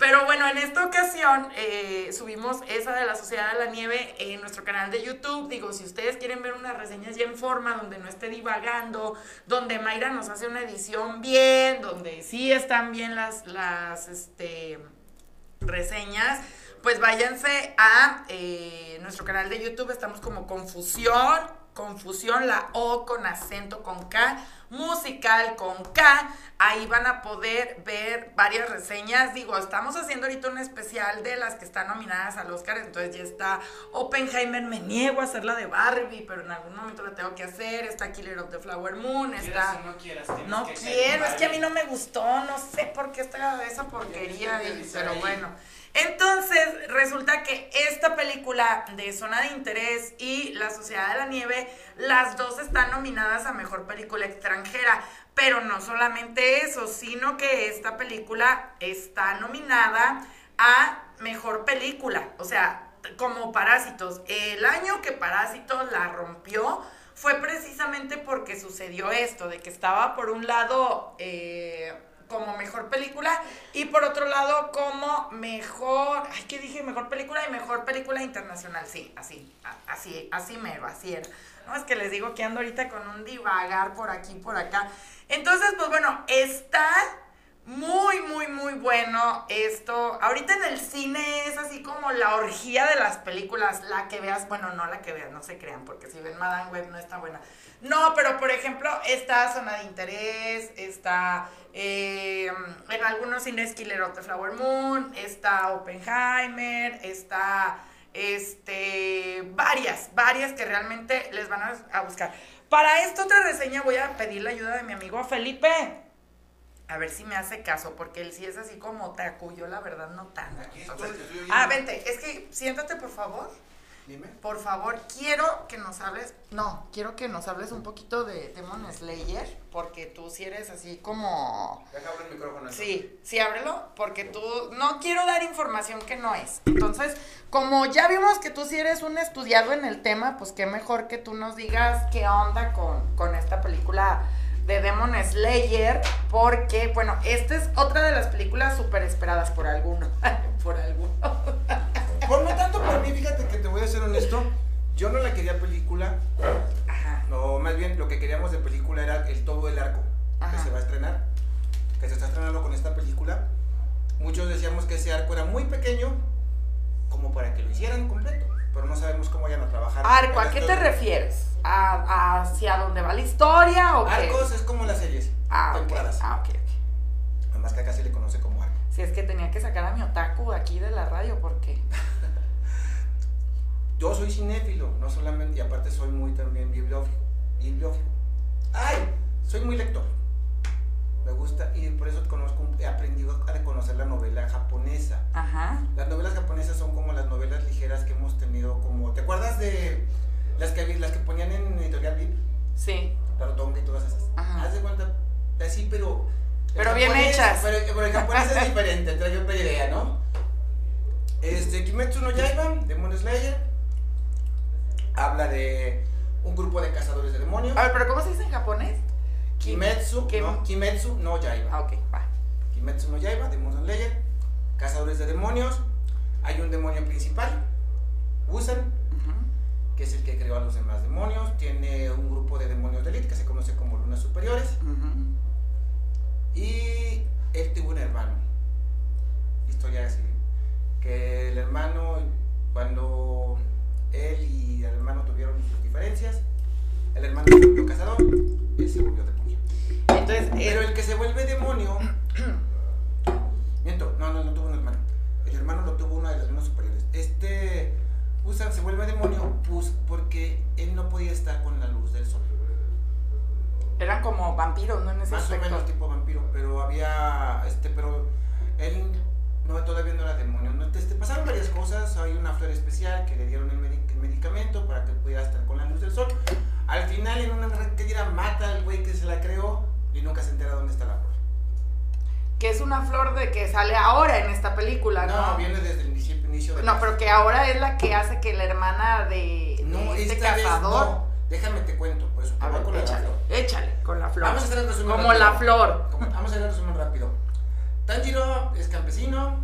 Pero bueno, en esta ocasión eh, subimos esa de la Sociedad de la Nieve en nuestro canal de YouTube. Digo, si ustedes quieren ver unas reseñas ya en forma, donde no esté divagando, donde Mayra nos hace una edición bien, donde sí están bien las, las este, reseñas, pues váyanse a eh, nuestro canal de YouTube. Estamos como Confusión, Confusión, la O con acento con K musical con K. Ahí van a poder ver varias reseñas. Digo, estamos haciendo ahorita un especial de las que están nominadas al Oscar. Entonces ya está Oppenheimer. Me niego a hacer la de Barbie, pero en algún momento la tengo que hacer. Está Killer of the Flower Moon. Está. no quieras, no quiero, es que a mí no me gustó. No sé por qué está esa porquería. pero bueno. Entonces, resulta que esta película de Zona de Interés y La Sociedad de la Nieve las dos están nominadas a Mejor Película Extranjera. Pero no solamente eso, sino que esta película está nominada a Mejor Película. O sea, como Parásitos. El año que Parásitos la rompió fue precisamente porque sucedió esto, de que estaba por un lado... Eh, como mejor película y por otro lado como mejor, ay, ¿qué dije? Mejor película y mejor película internacional, sí, así, así, así así era. No, es que les digo que ando ahorita con un divagar por aquí, por acá. Entonces, pues bueno, está muy, muy, muy bueno esto. Ahorita en el cine es así como la orgía de las películas, la que veas, bueno, no la que veas, no se crean, porque si ven Madame Web no está buena. No, pero por ejemplo, está Zona de Interés, está eh, en algunos cines Killer of Flower Moon, está Oppenheimer, está este varias, varias que realmente les van a, buscar. Para esta otra reseña voy a pedir la ayuda de mi amigo Felipe. A ver si me hace caso, porque él sí es así como taco, yo la verdad no tanto. ah, vente, es que siéntate por favor. Por favor, quiero que nos hables, no, quiero que nos hables un poquito de Demon Slayer, porque tú sí eres así como... Deja abrir el micrófono. Sí, sí, ábrelo, porque tú, no quiero dar información que no es. Entonces, como ya vimos que tú sí eres un estudiado en el tema, pues qué mejor que tú nos digas qué onda con, con esta película de Demon Slayer, porque, bueno, esta es otra de las películas súper esperadas por alguno, por alguno. Por no tanto por mí, fíjate que te voy a ser honesto, yo no la quería película, Ajá. no, más bien lo que queríamos de película era el todo el arco que se va a estrenar, que se está estrenando con esta película. Muchos decíamos que ese arco era muy pequeño, como para que lo hicieran completo, pero no sabemos cómo vayan a trabajar. Arco, ¿a qué te refieres? ¿A, ¿Hacia dónde va la historia o Arcos es como las series, ah, temporadas. Ah, ok, ok. Además que acá se le conoce como arco. Si es que tenía que sacar a mi otaku aquí de la radio, porque yo soy cinéfilo, no solamente, y aparte soy muy también bibliófilo. bibliófilo. ¡Ay! Soy muy lector. Me gusta, y por eso conozco, he aprendido a reconocer la novela japonesa. Ajá. Las novelas japonesas son como las novelas ligeras que hemos tenido, como, ¿te acuerdas de las que, las que ponían en Editorial VIP? Sí. Tonga y todas esas. Ajá. Haz de cuenta, así, pero... Pero bien hechas. Pero, pero el japonés es diferente, trae otra idea, ¿no? Este, Kimetsu no Yaiba, Demon Slayer, habla de un grupo de cazadores de demonios. A ver, pero ¿cómo se dice en japonés? Kimetsu, no, Kimetsu no Yaiba. Ah, ok, va. Kimetsu no Yaiba, Demon Slayer, cazadores de demonios. Hay un demonio principal, Usan, que es el que creó a los demás demonios. Tiene un grupo de demonios de elite que se conoce como lunas superiores. Y él tuvo un hermano. Historia así. Que el hermano, cuando él y el hermano tuvieron sus diferencias. El hermano se volvió cazador, él se volvió demonio. Entonces, pero el que se vuelve demonio. miento, no, no, no tuvo un hermano. El hermano lo tuvo una de las lunas superiores. Este. Se vuelve demonio pues, porque él no podía estar con la luz del sol. Eran como vampiros, ¿no? En ese Más o menos tipo vampiro, pero había. Este, pero él no, todavía no era demonio. No, este, pasaron varias cosas. Hay una flor especial que le dieron el, medicamento para que pudiera estar con la luz del sol. Al final, en una carretera, mata al güey que se la creó y nunca se entera dónde está la flor. Que es una flor de que sale ahora en esta película, ¿no? No, viene desde el inicio, inicio de No, pero que ahora es la que hace que la hermana de, no, este cazador. no. Déjame te cuento, pues. A ver, con échale, la échale con la flor. Vamos a hacer el resumen Como la flor. vamos a hacer el resumen rápido. Tanjiro es campesino,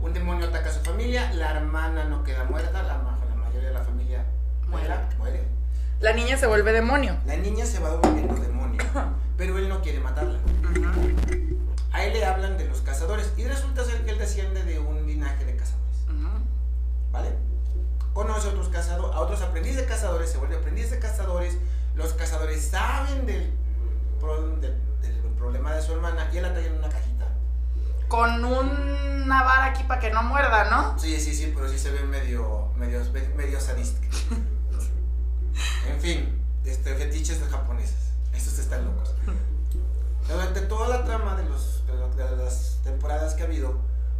un demonio ataca a su familia, la hermana no queda muerta, la, mayoría de la familia muere, muere. La niña se vuelve demonio. La niña se va volviendo demonio, pero él no quiere matarla. A él le hablan de los cazadores y resulta ser que él desciende de un linaje de cazadores. ¿Vale? Conoce a otros cazadores, a otros aprendices de cazadores, se vuelve aprendiz de cazadores. Los cazadores saben del, del, problema de su hermana y él la trae en una cajita con una vara aquí para que no muerda, ¿no? Sí, sí, sí, pero sí se ve medio, medio, medio sadística. en fin, este, fetiches de japoneses. Estos están locos. Durante toda la trama de, los, de, las temporadas que ha habido,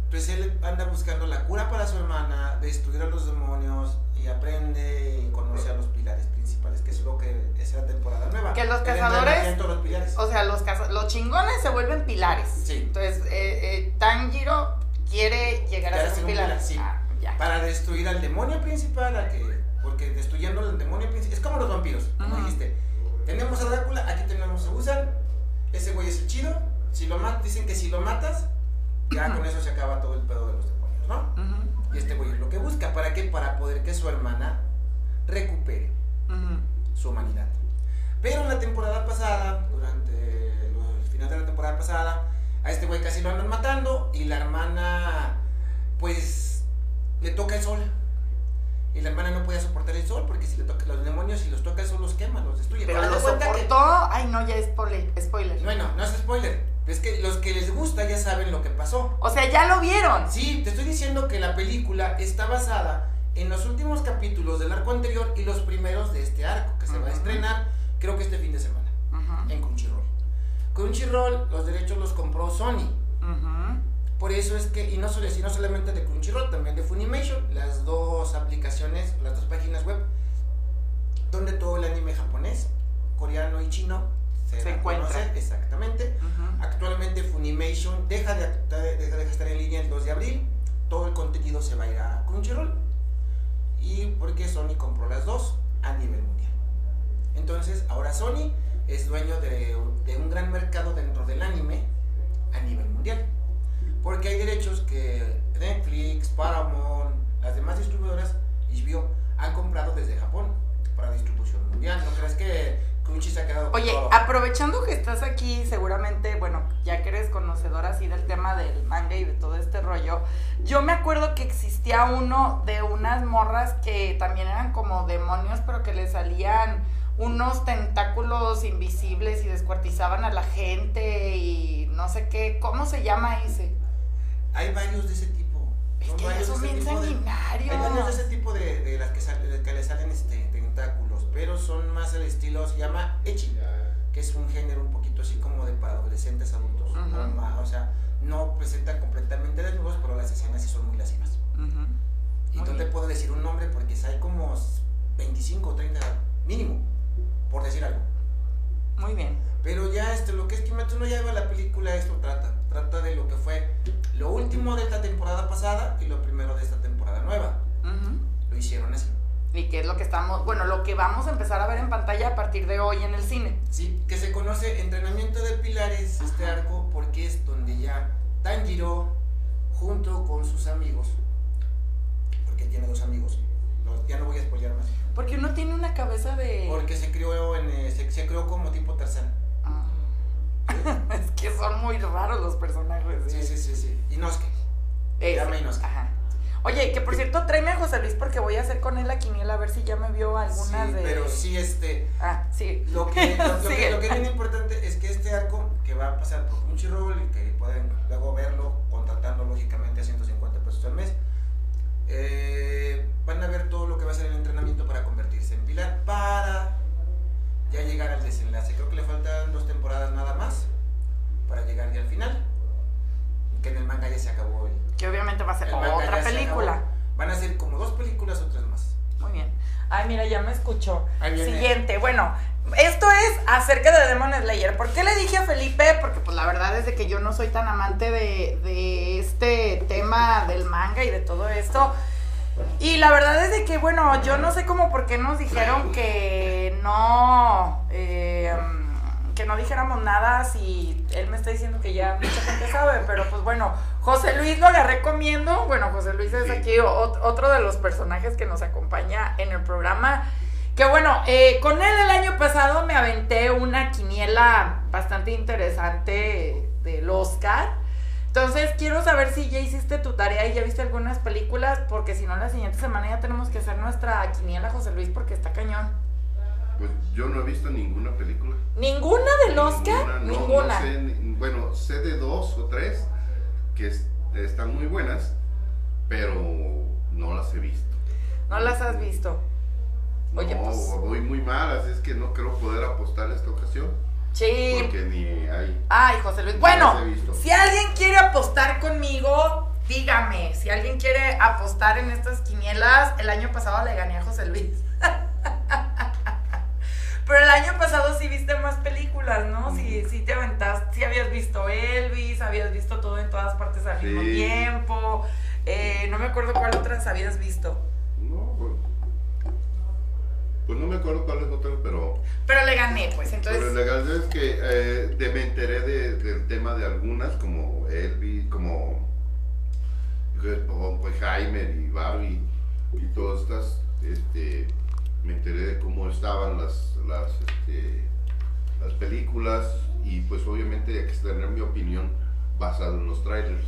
pues él anda buscando la cura para su hermana, destruir a los demonios y aprende y conoce a los pilares principales, que es lo que es la temporada nueva. Que los cazadores- los pilares. O sea, los, caza- los chingones se vuelven pilares. Sí. Entonces, eh, eh, Tanjiro quiere llegar a ser un pilar. pilar, sí. Ah, ya. para destruir al demonio principal, a que, porque destruyendo al demonio principal, es como los vampiros, como Ajá. dijiste. Tenemos a Drácula, aquí tenemos a Usan, ese güey es el chido, si lo mat dicen que si lo matas, ya con eso se acaba todo el pedo de los demonios, ¿no? Y este güey es lo que busca, ¿para qué? Para poder que su hermana recupere su humanidad. Pero en la temporada pasada, durante el final de la temporada pasada, a este güey casi lo andan matando y la hermana, pues, le toca el sol. Y la hermana no podía soportar el sol porque si le toca los demonios, si los toca el sol, los quema, los destruye. Pero de lo cuenta que- soportó. Ay, no, ya es spoiler. spoiler. Bueno, no es spoiler. Es que los que les gusta ya saben lo que pasó. O sea, ya lo vieron. Sí, te estoy diciendo que la película está basada en los últimos capítulos del arco anterior y los primeros de este arco, que se va a estrenar, creo que este fin de semana, en Crunchyroll. Crunchyroll, los derechos los compró Sony. ujú. Por eso es que, y no, solo, y no solamente de Crunchyroll, también de Funimation, las dos aplicaciones, las dos páginas web, donde todo el anime japonés, coreano y chino se, encuentra. conocer, Exactamente. Actualmente Funimation deja de, de- deja de estar en línea el 2 de abril. Todo el contenido se va a ir a Crunchyroll. Y porque Sony compró las dos a nivel mundial. Entonces, ahora Sony es dueño de, de un gran mercado dentro del anime a nivel mundial. Porque hay derechos que Netflix, Paramount, las demás distribuidoras, HBO, han comprado desde Japón para distribución mundial. ¿No crees que Crunchy se ha quedado con Oye, todo? aprovechando que estás aquí, seguramente, bueno, ya que eres conocedora así del tema del manga y de todo este rollo, yo me acuerdo que existía uno de unas morras que también eran como demonios, pero que le salían unos tentáculos invisibles y descuartizaban a la gente y no sé qué. ¿Cómo se llama ese? Hay varios de ese tipo. Es Son que varios son de ese bien tipo de- sanguinarios. Hay varios de ese tipo de, de las que, sal- de que le salen este, tentáculos, pero son más el estilo, se llama Echi, que es un género un poquito así como de para adolescentes adultos. No o sea, no presentan completamente desnudos, pero las escenas sí son muy lascivas. Ujú. Y Muy no te puedo decir un nombre porque hay como 25 o 30 mínimo, por decir algo. Muy bien. Pero ya este, lo que es Kimetsu no Yaiba, la película esto trata. Trata de lo que fue lo último de esta temporada pasada y lo primero de esta temporada nueva. Lo hicieron así. Y que es lo que estamos, bueno, lo que vamos a empezar a ver en pantalla a partir de hoy en el cine. Sí, que se conoce entrenamiento de pilares, este arco, porque es donde ya Tanjiro, junto con sus amigos, porque tiene dos amigos, no, ya no voy a spoilear más, Porque uno tiene una cabeza de... porque se creó, en, eh, se, se creó como tipo Tarzán. Ah. es que son muy raros los personajes. Sí, sí, sí, sí. Noske. Ese. Llama Inosuke. Ajá. Oye, que por cierto, tráeme a José Luis porque voy a hacer con él la quiniela a ver si ya me vio algunas Sí, de... pero sí, este, Ah, sí. Lo que, lo, que, lo que es bien importante es que este arco que va a pasar por Crunchyroll y que pueden luego verlo contratando lógicamente a 150 pesos al mes, eh, van a ver todo lo que va a ser el entrenamiento para convertirse en pilar para ya llegar al desenlace. Creo que le faltan dos temporadas nada más para llegar ya al final. Que en el manga ya se acabó el, Que obviamente va a ser manga otra película. Van a ser como dos películas o tres más. Muy bien. Ay, mira, ya me escuchó. Siguiente. Bueno, esto es acerca de Demon Slayer. ¿Por qué le dije a Felipe? Porque pues la verdad es de que yo no soy tan amante de, de este tema del manga y de todo esto. Y la verdad es de que, bueno, yo no sé cómo por qué nos dijeron que no, eh, que no dijéramos nada si él me está diciendo que ya mucha gente sabe, pero pues bueno, José Luis lo agarré comiendo, bueno, José Luis es aquí ot- otro de los personajes que nos acompaña en el programa, que bueno, eh, con él el año pasado me aventé una quiniela bastante interesante del Oscar. Entonces, quiero saber si ya hiciste tu tarea y ya viste algunas películas, porque si no, la siguiente semana ya tenemos que hacer nuestra quiniela, José Luis, porque está cañón. Pues yo no he visto ninguna película. ¿Ninguna del Oscar? no, Ninguna. no sé, bueno, sé de dos o tres que es- están muy buenas, pero no las he visto. No las has visto. Oye, no, pues- voy muy mal, así es que no creo poder apostar esta ocasión, Sí. porque ni hay. Ay, José Luis. No Bueno, si alguien quiere apostar conmigo, dígame, si alguien quiere apostar en estas quinielas, el año pasado le gané a José Luis. Pero el año pasado sí viste más películas, ¿no? Sí, sí te aventaste, sí habías visto Elvis, habías visto todo en todas partes al mismo Sí. tiempo. Eh, no me acuerdo cuál otras habías visto. No, pues, pues no me acuerdo cuáles otras, pero, Pero le gané, pues entonces. pero la verdad es que eh, de- me enteré de- del tema de algunas, como Elvis, como Oppenheimer y Barbie y todas estas, este, me enteré de cómo estaban las, las, este, las películas y pues obviamente hay que tener mi opinión basada en los trailers.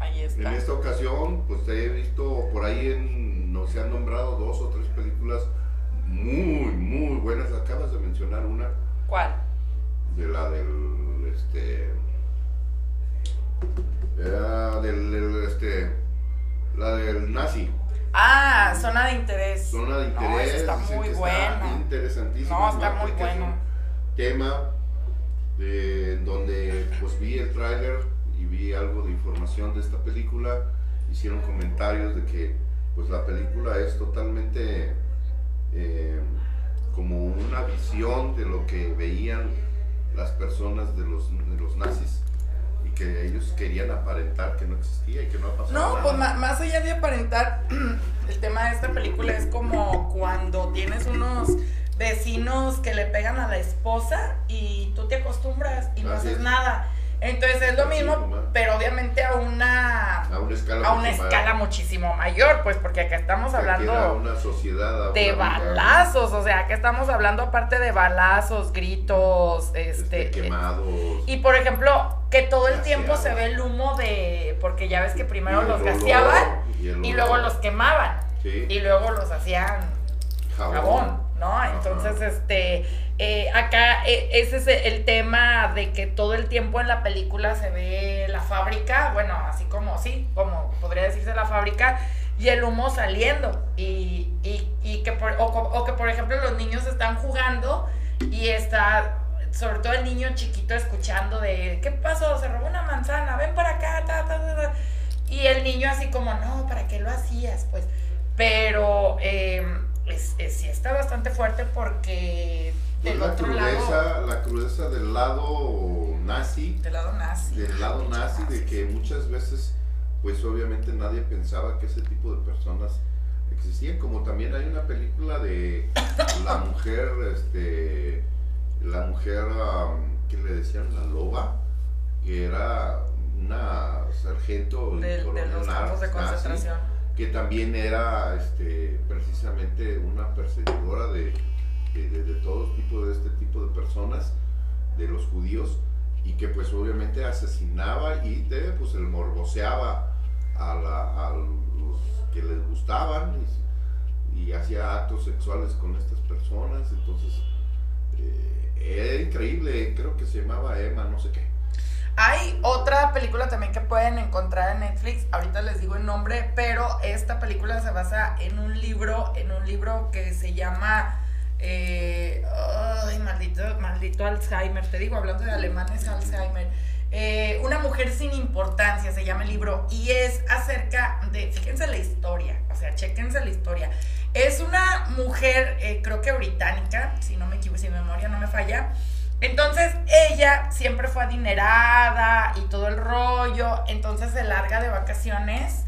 Ahí está. En esta ocasión, pues he visto por ahí en, no se han nombrado dos o tres películas muy, muy buenas. Acabas de mencionar una ¿Cuál? de la del, este, del, del, este, la del nazi. Ah, zona de interés. Zona de No, interés. esa está muy que buena. interesantísima. No, está muy es bueno. Tema de donde pues vi el tráiler y vi algo de información de esta película. Hicieron comentarios de que pues la película es totalmente eh, como una visión de lo que veían las personas de los, de los nazis y que ellos querían aparentar que no existía y que no ha pasado No, nada. pues más allá de aparentar, el tema de esta película es como cuando tienes unos vecinos que le pegan a la esposa y tú te acostumbras y no Así haces es. nada. Entonces es lo mismo, pero obviamente a una a una escala, a una escala muchísimo mayor, pues porque acá estamos hablando una sociedad a de una vida, balazos, o sea, acá estamos hablando aparte de balazos, gritos, este, este, quemados. y por ejemplo, que todo el tiempo se ve el humo de porque ya ves que primero los olor, gaseaban y, luego los quemaban sí, y luego los hacían jabón, jabón, ¿no? Entonces, este, eh, acá eh, ese es el tema de que todo el tiempo en la película se ve la fábrica, bueno, así como, sí, como podría decirse la fábrica, y el humo saliendo, y, y, y que, por, o, o que por ejemplo los niños están jugando y está, sobre todo el niño chiquito escuchando de, ¿qué pasó? Se robó una manzana, ven para acá, ta, ta, ta, ta". Y el niño así como, no, ¿para qué lo hacías? Pues, pero eh, es, es- sí está bastante fuerte porque Pues del la otro crudeza, lado, la crudeza del lado nazi, del lado nazi. del lado nazi, de que muchas veces, pues obviamente nadie pensaba que ese tipo de personas existían, como también hay una película de la mujer, este, la mujer um, que le decían la loba, que era una sargento de, coronel los campos de nazi, concentración. Que también era este, precisamente una perseguidora de, de, de- de todo tipo de este tipo de personas, de los judíos, y que pues obviamente asesinaba y te, pues el morboseaba a, la- a los que les gustaban y, y hacía actos sexuales con estas personas, entonces eh, era increíble, creo que se llamaba Emma, no sé qué. Hay otra película también que pueden encontrar en Netflix, ahorita les digo el nombre, pero esta película se basa en un libro, en un libro que se llama eh, ay, maldito, maldito Alzheimer, te digo, hablando de alemanes Alzheimer. Eh, una mujer sin importancia se llama el libro y es acerca de, fíjense la historia, o sea, chequense la historia. Es una mujer, eh, creo que británica, si no me equivoco, si mi memoria no me falla. Entonces ella siempre fue adinerada y todo el rollo, entonces se larga de vacaciones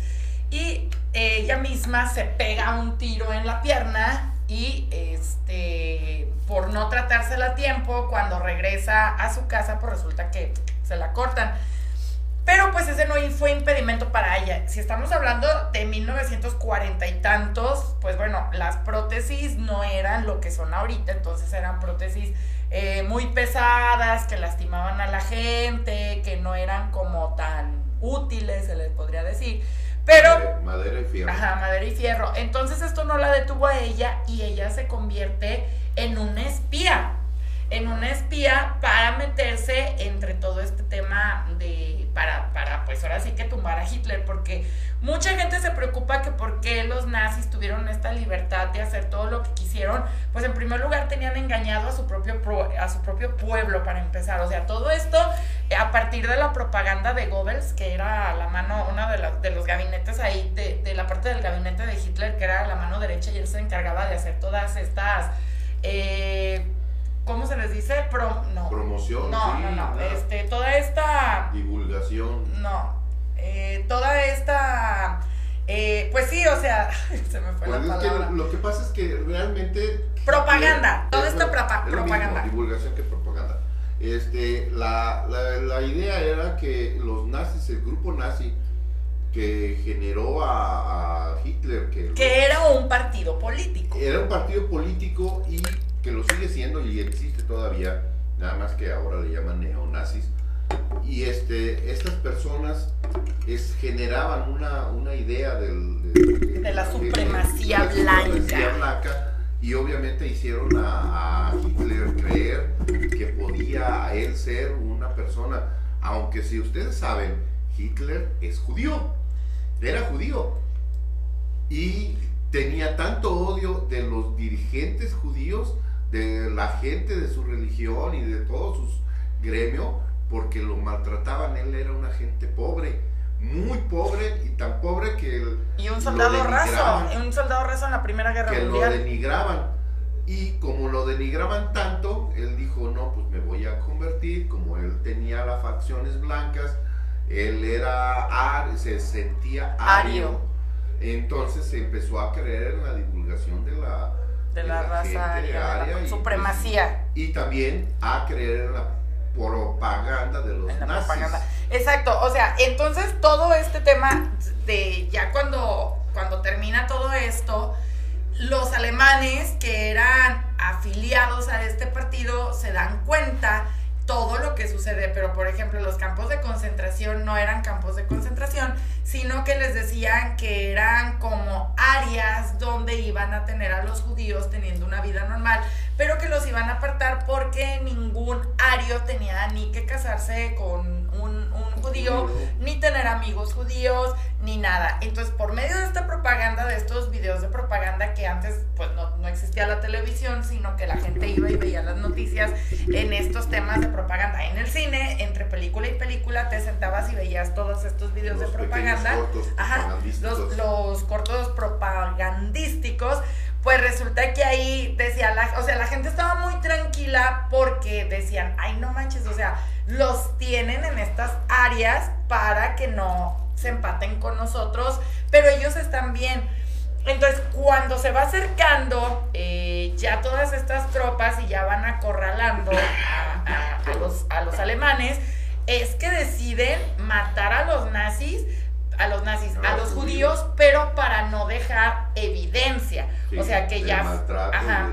y ella misma se pega un tiro en la pierna y este por no tratársela a tiempo cuando regresa a su casa pues resulta que se la cortan. Pero pues ese no fue impedimento para ella. Si estamos hablando de 1940 y tantos, pues bueno, las prótesis no eran lo que son ahorita, entonces eran prótesis eh, muy pesadas, que lastimaban a la gente, que no eran como tan útiles, se les podría decir. Pero Madera- Madera y fierro. Ajá, madera y fierro. Entonces esto no la detuvo a ella y ella se convierte en una espía. En una espía para meterse entre todo este tema de. para, para pues ahora sí que tumbar a Hitler, porque mucha gente se preocupa que por qué los nazis tuvieron esta libertad de hacer todo lo que quisieron, pues en primer lugar tenían engañado a su propio, a su propio pueblo para empezar, o sea, todo esto eh, a partir de la propaganda de Goebbels, que era la mano, uno de, de los gabinetes ahí, de, de, la parte del gabinete de Hitler, que era la mano derecha, y él se encargaba de hacer todas estas... Eh, ¿cómo se les dice? no. Promoción. No, no, no. Este, toda esta. Divulgación. No. Eh, toda esta. Eh, pues sí, o sea, se me fue la pues palabra. lo que pasa es que realmente. Propaganda, toda esta propaganda. divulgación que propaganda. Este, la, la, la, idea era que los nazis, el grupo nazi que generó a, a Hitler, que, que era un partido político. Era un partido político y que lo sigue siendo y existe todavía, nada más que ahora le llaman neonazis. Y este, estas personas es, generaban una, una idea del, de, la supremacía blanca. y obviamente hicieron a, a, Hitler creer que podía él ser una persona, aunque si ustedes saben, Hitler es judío, era judío. Y tenía tanto odio de los dirigentes judíos de la gente de su religión y de todo su gremio, porque lo maltrataban. Él era una gente pobre, muy pobre y tan pobre que. y un soldado raso, un soldado raso en la Primera Guerra que Mundial. lo denigraban. Y como lo denigraban tanto, él dijo: No, pues me voy a convertir. Como él tenía las facciones blancas, él era se sentía ario. Entonces se empezó a creer en la divulgación de la de la, raza aria, la supremacía. Y, también a creer en la propaganda de los nazis. Exacto, o sea, entonces todo este tema de ya cuando, cuando termina todo esto, los alemanes que eran afiliados a este partido se dan cuenta todo lo que sucede, pero por ejemplo los campos de concentración no eran campos de concentración, sino que les decían que eran como áreas donde iban a tener a los judíos teniendo una vida normal, pero que los iban a apartar porque ningún ario tenía ni que casarse con un, judío, ni tener amigos judíos, ni nada. Entonces, por medio de esta propaganda, de estos videos de propaganda que antes pues no, no existía la televisión, sino que la gente iba y veía las noticias en estos temas de propaganda. En el cine, entre película y película, te sentabas y veías todos estos videos de propaganda. Ajá, los, los cortos propagandísticos pues resulta que ahí decía, la, o sea, la gente estaba muy tranquila porque decían, ay, no manches, o sea, los tienen en estas áreas para que no se empaten con nosotros, pero ellos están bien. Entonces, cuando se va acercando eh, ya todas estas tropas y ya van acorralando a, los, a los alemanes, es que deciden matar a los nazis a los nazis, a los judíos, pero para no dejar evidencia. o sea que ya... Ajá,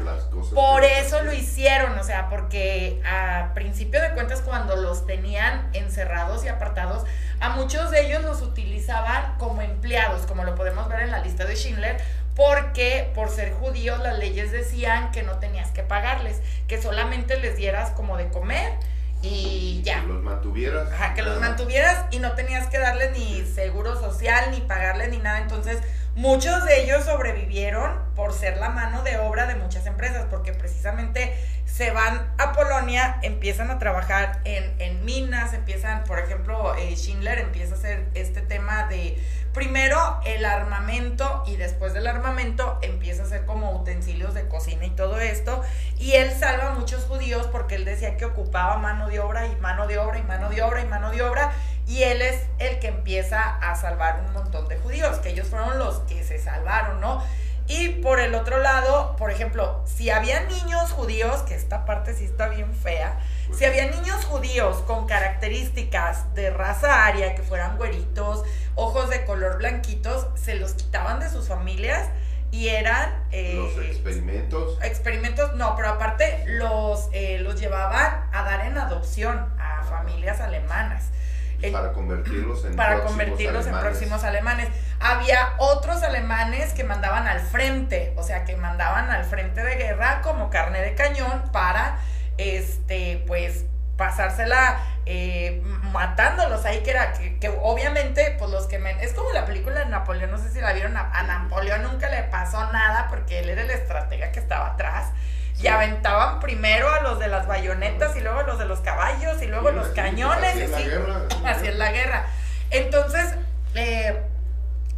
por eso lo hicieron, o sea, porque a principio de cuentas cuando los tenían encerrados y apartados, a muchos de ellos los utilizaban como empleados, como lo podemos ver en la lista de Schindler, porque por ser judíos las leyes decían que no tenías que pagarles, que solamente les dieras como de comer y ya. Que los mantuvieras. Ajá, que los mantuvieras y no tenías que darles ni seguro social, ni pagarles ni nada. Entonces, muchos de ellos sobrevivieron por ser la mano de obra de muchas empresas, porque precisamente se van a Polonia, empiezan a trabajar en, en minas, empiezan, por ejemplo, eh, Schindler empieza a hacer este tema de primero el armamento y después del armamento empieza a ser como utensilios de cocina y todo esto. Y él salva a muchos judíos porque él decía que ocupaba mano de obra y mano de obra y mano de obra y mano de obra. Y él es el que empieza a salvar un montón de judíos, que ellos fueron los que se salvaron, ¿no? Y por el otro lado, por ejemplo, si había niños judíos, que esta parte sí está bien fea, si había niños judíos con características de raza aria, que fueran güeritos, ojos de color blanquitos, se los quitaban de sus familias y eran... Eh, los experimentos. Experimentos, no, pero aparte los, eh, los llevaban a dar en adopción a familias alemanas. Para convertirlos en para convertirlos en próximos alemanes. Había otros alemanes que mandaban al frente, o sea, que mandaban al frente de guerra como carne de cañón para este, pues pasársela eh, matándolos ahí, que era que, que obviamente, pues los que me... Es como la película de Napoleón, no sé si la vieron, a, a Napoleón nunca le pasó nada porque él era el estratega que estaba atrás. Y aventaban primero a los de las bayonetas y luego a los de los caballos y luego Sí, los cañones. así es la guerra. así es la guerra. Entonces, eh,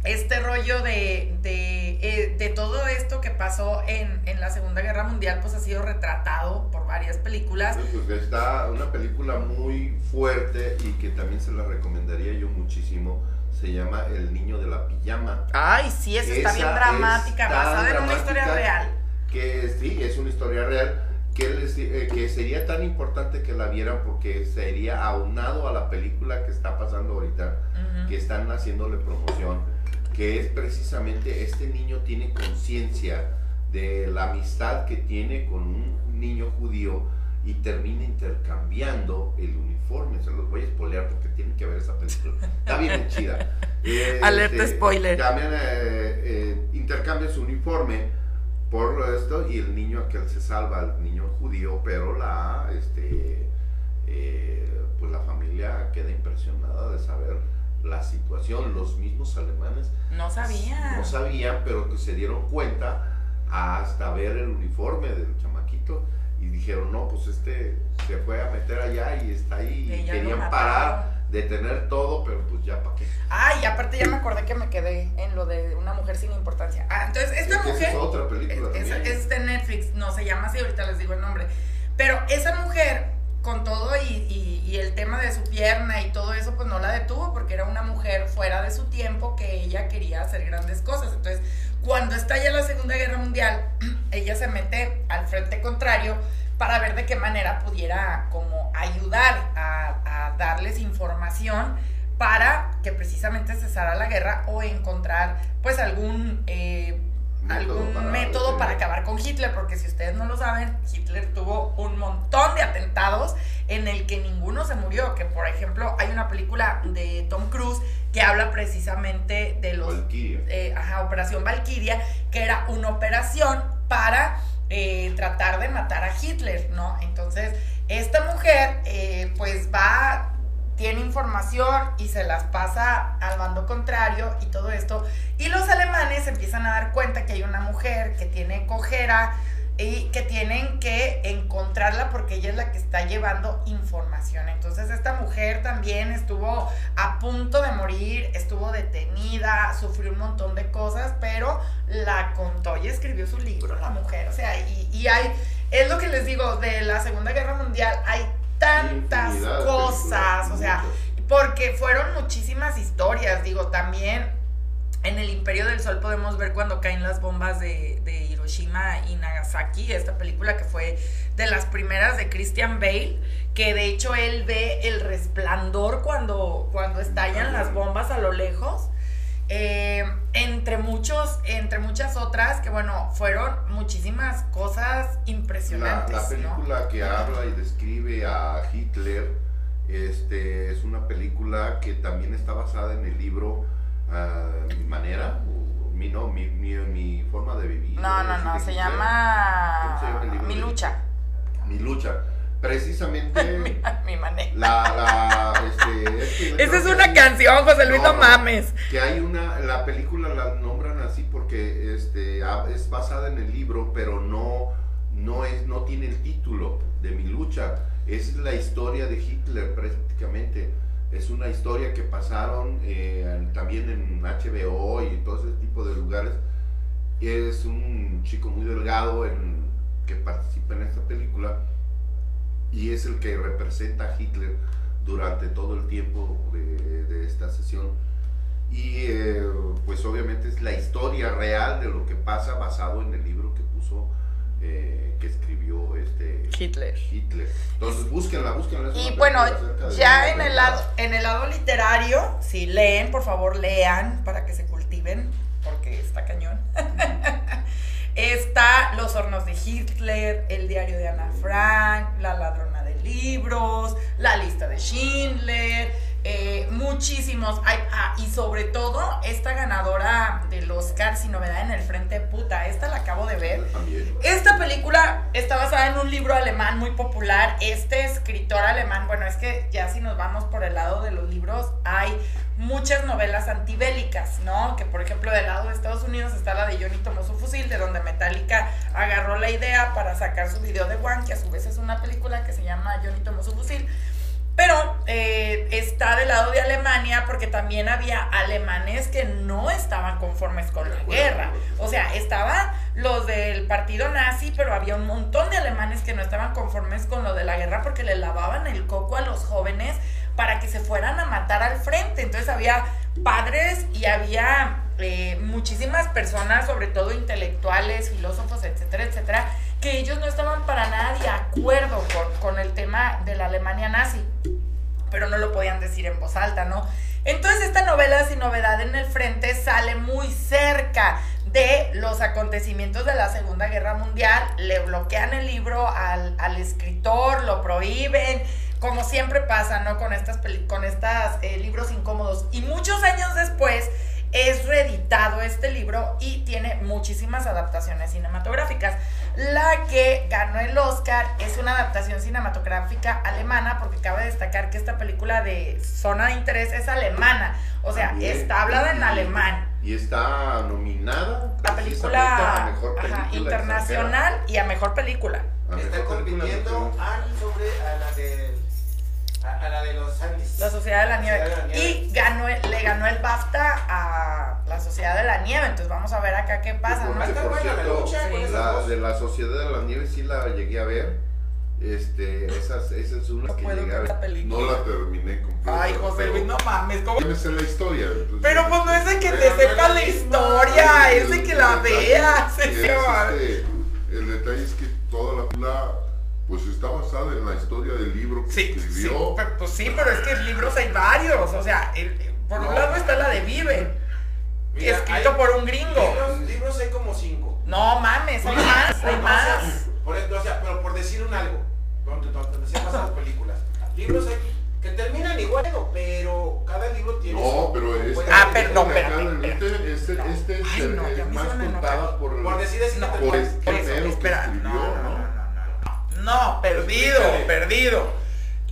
este rollo de, de, eh, de todo esto que pasó en, en la Segunda Guerra Mundial, pues ha sido retratado por varias películas. Pues está una película muy fuerte y que también se la recomendaría yo muchísimo. Se llama El niño de la pijama. Ay, sí, esa está Esa bien dramática, basada en una historia real. Que sí, es una historia real. Que, les- eh, que sería tan importante que la vieran porque sería aunado a la película que está pasando ahorita, Ujú. que están haciéndole promoción, que es precisamente este niño tiene conciencia de la amistad que tiene con un niño judío y termina intercambiando el uniforme. Se los voy a spoilear porque tienen que ver esa película. Está bien chida. Eh, Alerta spoiler. También eh, eh, intercambia su uniforme por esto y el niño aquel se salva, el niño judío, pero la, este, eh, pues la familia queda impresionada de saber la situación. Los mismos alemanes No sabía. no sabían, pero que se dieron cuenta hasta ver el uniforme del chamaquito y dijeron, no, pues este se fue a meter allá y está ahí y querían mataron. Parar, detener todo, pero pues ya para qué. Ay, y aparte ya me acordé que me quedé en lo de una mujer sin importancia. Ah, entonces esta mujer... es otra película Es, también. es de Netflix, no se llama así, ahorita les digo el nombre. Pero esa mujer, con todo y, y- y el tema de su pierna y todo eso, pues no la detuvo porque era una mujer fuera de su tiempo que ella quería hacer grandes cosas. Entonces, cuando estalla la Segunda Guerra Mundial, ella se mete al frente contrario para ver de qué manera pudiera como ayudar a, a darles información para que precisamente cesara la guerra o encontrar pues algún eh, Método algún para método para acabar con Hitler, porque si ustedes no lo saben, Hitler tuvo un montón de atentados en el que ninguno se murió, que por ejemplo hay una película de Tom Cruise que habla precisamente de los eh, ajá, Operación Valkyria, que era una operación para eh, tratar de matar a Hitler, ¿no? Entonces, esta mujer, eh, pues va, tiene información y se las pasa al bando contrario y todo esto. Y los alemanes empiezan a dar cuenta que hay una mujer que tiene cojera y que tienen que encontrarla porque ella es la que está llevando información. Entonces esta mujer también estuvo a punto de morir, estuvo detenida, sufrió un montón de cosas, pero la contó y escribió su libro, la mujer. O sea, y, y hay, es lo que les digo, de la Segunda Guerra Mundial hay tantas cosas, o sea, porque fueron muchísimas historias, digo, también en el Imperio del Sol podemos ver cuando caen las bombas de, de Hiroshima y Nagasaki, esta película que fue de las primeras de Christian Bale, que de hecho él ve el resplandor cuando, cuando estallan las bombas a lo lejos. Eh, entre muchos, entre muchas otras, que bueno, fueron muchísimas cosas impresionantes. la película que habla y describe a Hitler este, es una película que también está basada en el libro ah, Mi manera, o mi, no, mi, mi, mi forma de vivir. No, no, no, se llama ¿Cómo se llama el libro Mi lucha, Mi lucha. Precisamente mi manera. la, la, este, Esa es una hay- canción, José Luis, no, No, mames. Que hay una, la película la nombran así porque este, es basada en el libro, pero no, no, es, no tiene el título de mi lucha. Es la historia de Hitler prácticamente. Es una historia que pasaron eh, también en HBO y todo ese tipo de lugares. Es un chico muy delgado en, que participa en esta película y es el que representa a Hitler durante todo el tiempo de, de esta sesión. Y eh, pues obviamente es la historia real de lo que pasa basado en el libro que puso, eh, que escribió este Hitler. Hitler. Entonces búsquenla, búsquenla. Y bueno, ya en el, lado, en el lado literario, si leen, por favor lean para que se cultiven, porque está cañón. Está Los hornos de Hitler, El diario de Ana Frank, La ladrona de libros, La lista de Schindler, eh, muchísimos. Ay, ah, y sobre todo, esta ganadora del Oscar sin novedad en el frente, puta, esta la acabo de ver. También. Esta película está basada en un libro alemán muy popular. Este escritor alemán, bueno, es que ya si nos vamos por el lado de los libros, hay muchas novelas antibélicas, ¿no? Que por ejemplo del lado de Estados Unidos está la de Johnny tomó su fusil, de donde Metallica agarró la idea para sacar su video de One, que a su vez es una película que se llama Johnny tomó su fusil. Pero eh, está del lado de Alemania porque también había alemanes que no estaban conformes con la guerra. O sea, estaban los del partido nazi, pero había un montón de alemanes que no estaban conformes con lo de la guerra porque le lavaban el coco a los jóvenes para que se fueran a matar al frente. Entonces había padres y había eh, muchísimas personas, sobre todo intelectuales, filósofos, etcétera, etcétera, que ellos no estaban para nada de acuerdo con, con el tema de la Alemania nazi, pero no lo podían decir en voz alta, ¿no? Entonces esta novela sin novedad en el frente sale muy cerca de los acontecimientos de la Segunda Guerra Mundial, le bloquean el libro al, al escritor, lo prohíben, como siempre pasa, ¿no? Con estas, peli- con estas eh, libros incómodos. Y muchos años después es reeditado este libro y tiene muchísimas adaptaciones cinematográficas. La que ganó el Oscar es una adaptación cinematográfica alemana, porque cabe destacar que esta película de Zona de Interés es alemana. O sea, También. está hablada en alemán. Y está nominada La película a mejor película ajá, internacional y a mejor película. extranjera. A Está mejor compitiendo extranjera. al sobre a la de a, la de los Andes. La Sociedad de la Nieve. Sociedad de la Nieve. Y ganó, le ganó el BAFTA a la Sociedad de la Nieve. Entonces vamos a ver acá qué pasa, ¿no? por- buena la cierto, lucha con la- esas de la Sociedad de la Nieve sí la llegué a ver. Este, esas, esa es una No que película. No la terminé completa. Ay, José Luis, no mames. ¿cómo? la historia. entonces- Pero pues no es de que te sepas la historia, es de que la veas. el detalle es que toda la película pues está basada en la historia del libro que Sí, sí, escribió. pero, pues sí, pero es que libros hay varios. O sea, el- por un lado está la de Vive, Mira, escrito hay- por un gringo. Libros, libros hay como cinco. No mames, hay más, hay más. Por, o sea, pero por decir un algo, donde, donde se basan las películas. Libros hay que terminan igual, pero cada libro tiene No, su- pero este, puede- Ah, pero no, espérate, Este, este, No. este es Ay, no, es más contada por, Por decir No, te por el primero que espera, escribió, no, no, perdido, Explícale. perdido.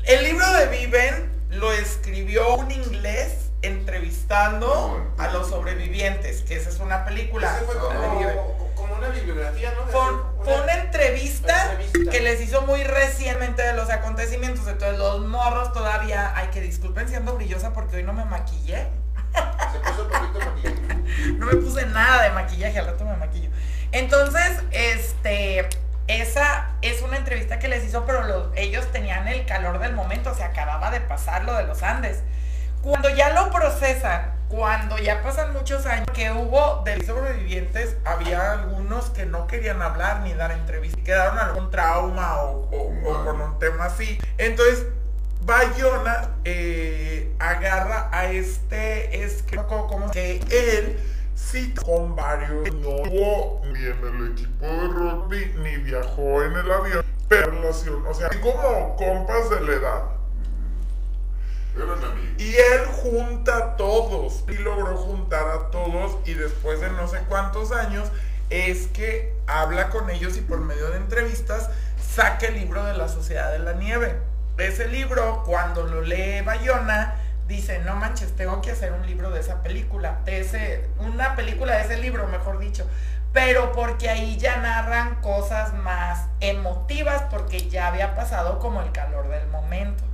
El libro de Viven lo escribió un inglés entrevistando a los sobrevivientes, que esa es una película. Fue como, como una bibliografía, ¿no? Fue, fue una entrevista que les hizo muy recientemente de los acontecimientos. Entonces, los morros todavía. Ay, que disculpen siendo brillosa porque hoy no me maquillé. Se puso un poquito de maquillaje. No me puse nada de maquillaje, al rato me maquillo. Entonces, este, esa es una entrevista que les hizo, pero los- ellos tenían el calor del momento, se acababa de pasar lo de los Andes. Cuando ya lo procesan, cuando ya pasan muchos años que hubo de sobrevivientes, había algunos que no querían hablar ni dar entrevistas, quedaron algún trauma o, o- con un tema así. Entonces, Bayona eh, agarra a este escritor como que él sí con varios. No hubo ni en el equipo de rugby ni viajó en el avión. Pero relación o sea como compas de la edad. Y él junta a todos. Y logró juntar a todos. Y después de no sé cuántos años es que habla con ellos y por medio de entrevistas saca el libro de la Sociedad de la Nieve. Ese libro, cuando lo lee Bayona, dice, no manches, tengo que hacer un libro de esa película, de ese, una película de ese libro, mejor dicho. Pero porque ahí ya narran cosas más emotivas, porque ya había pasado como el calor del momento.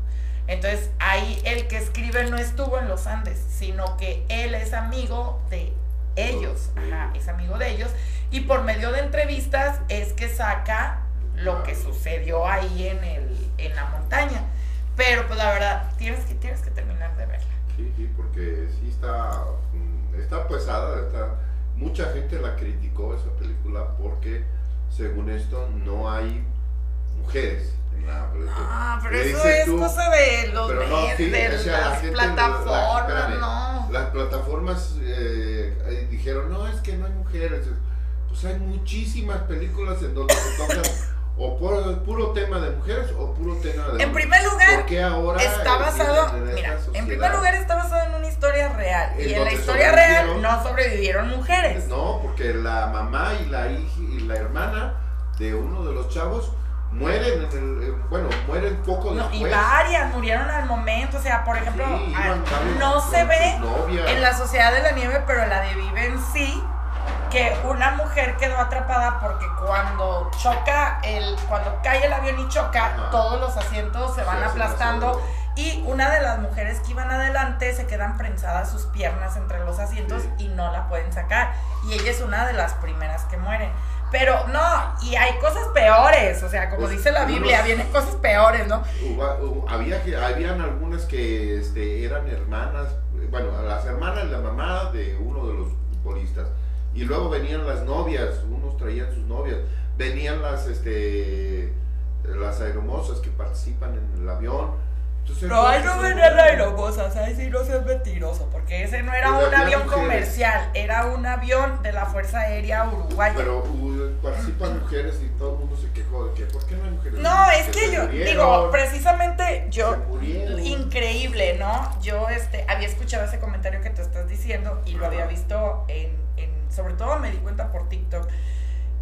Entonces ahí el que escribe no estuvo en los Andes, sino que él es amigo de ellos, ajá, es amigo de ellos, y por medio de entrevistas es que saca lo que sucedió ahí en, el, en la montaña. Pero pues la verdad, tienes que, tienes que terminar de verla. Sí, sí, porque sí está, mm, está pesada, está, mucha gente la criticó esa película porque según esto no hay mujeres en la película. Ah, pero Le eso es tú, cosa de los pero no, sí, de o sea, la las la- plataformas, espérame, no. Las plataformas eh, dijeron, no, es que no hay mujeres. Pues hay muchísimas películas en donde se tocan o por- puro tema de mujeres o puro tema de En hombres. primer lugar, ¿Por qué ahora está basado, en mira, en primer lugar está basado en una historia real. Y en la historia real no sobrevivieron mujeres. No, porque la mamá y la hija y la hermana de uno de los chavos mueren, en el- eh, bueno, mueren poco No, después. y varias murieron al momento, o sea, por ejemplo, Sí, no se ve en la Sociedad de la Nieve, pero la de Viven sí, que una mujer quedó atrapada porque cuando choca, el, cuando cae el avión y choca, Ajá. todos los asientos se van aplastando y una de las mujeres que iban adelante se quedan prensadas sus piernas entre los asientos Sí. y no la pueden sacar. Y ella es una de las primeras que mueren. Pero no, y hay cosas peores, o sea, como Pues, dice la Biblia, unos- vienen cosas peores, ¿no? Hubo- había habían algunas que este, eran hermanas bueno las hermanas y la mamá de uno de los futbolistas y luego venían las novias unos traían sus novias venían las este las aeromosas que participan en el avión Entonces, No, ahí no eso- venía la aeromosas, ahí sí no seas mentiroso, porque ese no era un avión comercial, era un avión de la Fuerza Aérea Uruguaya. pero uh, participan mujeres y todo el mundo se quejó de que ¿por qué no hay mujeres? No, es que yo, murieron, digo, precisamente yo, increíble, ¿no? Yo este, había escuchado ese comentario que tú estás diciendo y lo había visto en, en, sobre todo me di cuenta por TikTok.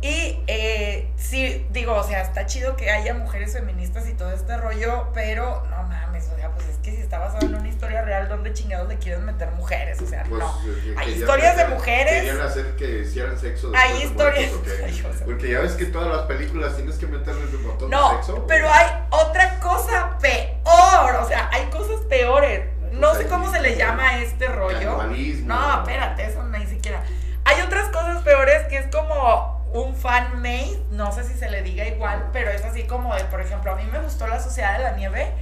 Y eh, sí, digo, o sea, está chido que haya mujeres feministas y todo este rollo, pero no mames, o sea, pues es que si está basado en una historia real, ¿dónde chingados le quieren meter mujeres? O sea, Pues, no. eh, Hay historias de mujeres. Querían hacer que hicieran sexo Hay después de historias- muertos. Porque ya ves que todas las películas tienes que meterles un montón de No, sexo. pero hay otra cosa peor, o sea, hay cosas peores. No Pues sé cómo se le llama a este rollo. No, espérate, eso ni siquiera. Hay otras cosas peores que es como un fan made, no sé si se le diga igual, pero es así como de, por ejemplo, a mí me gustó la Sociedad de la Nieve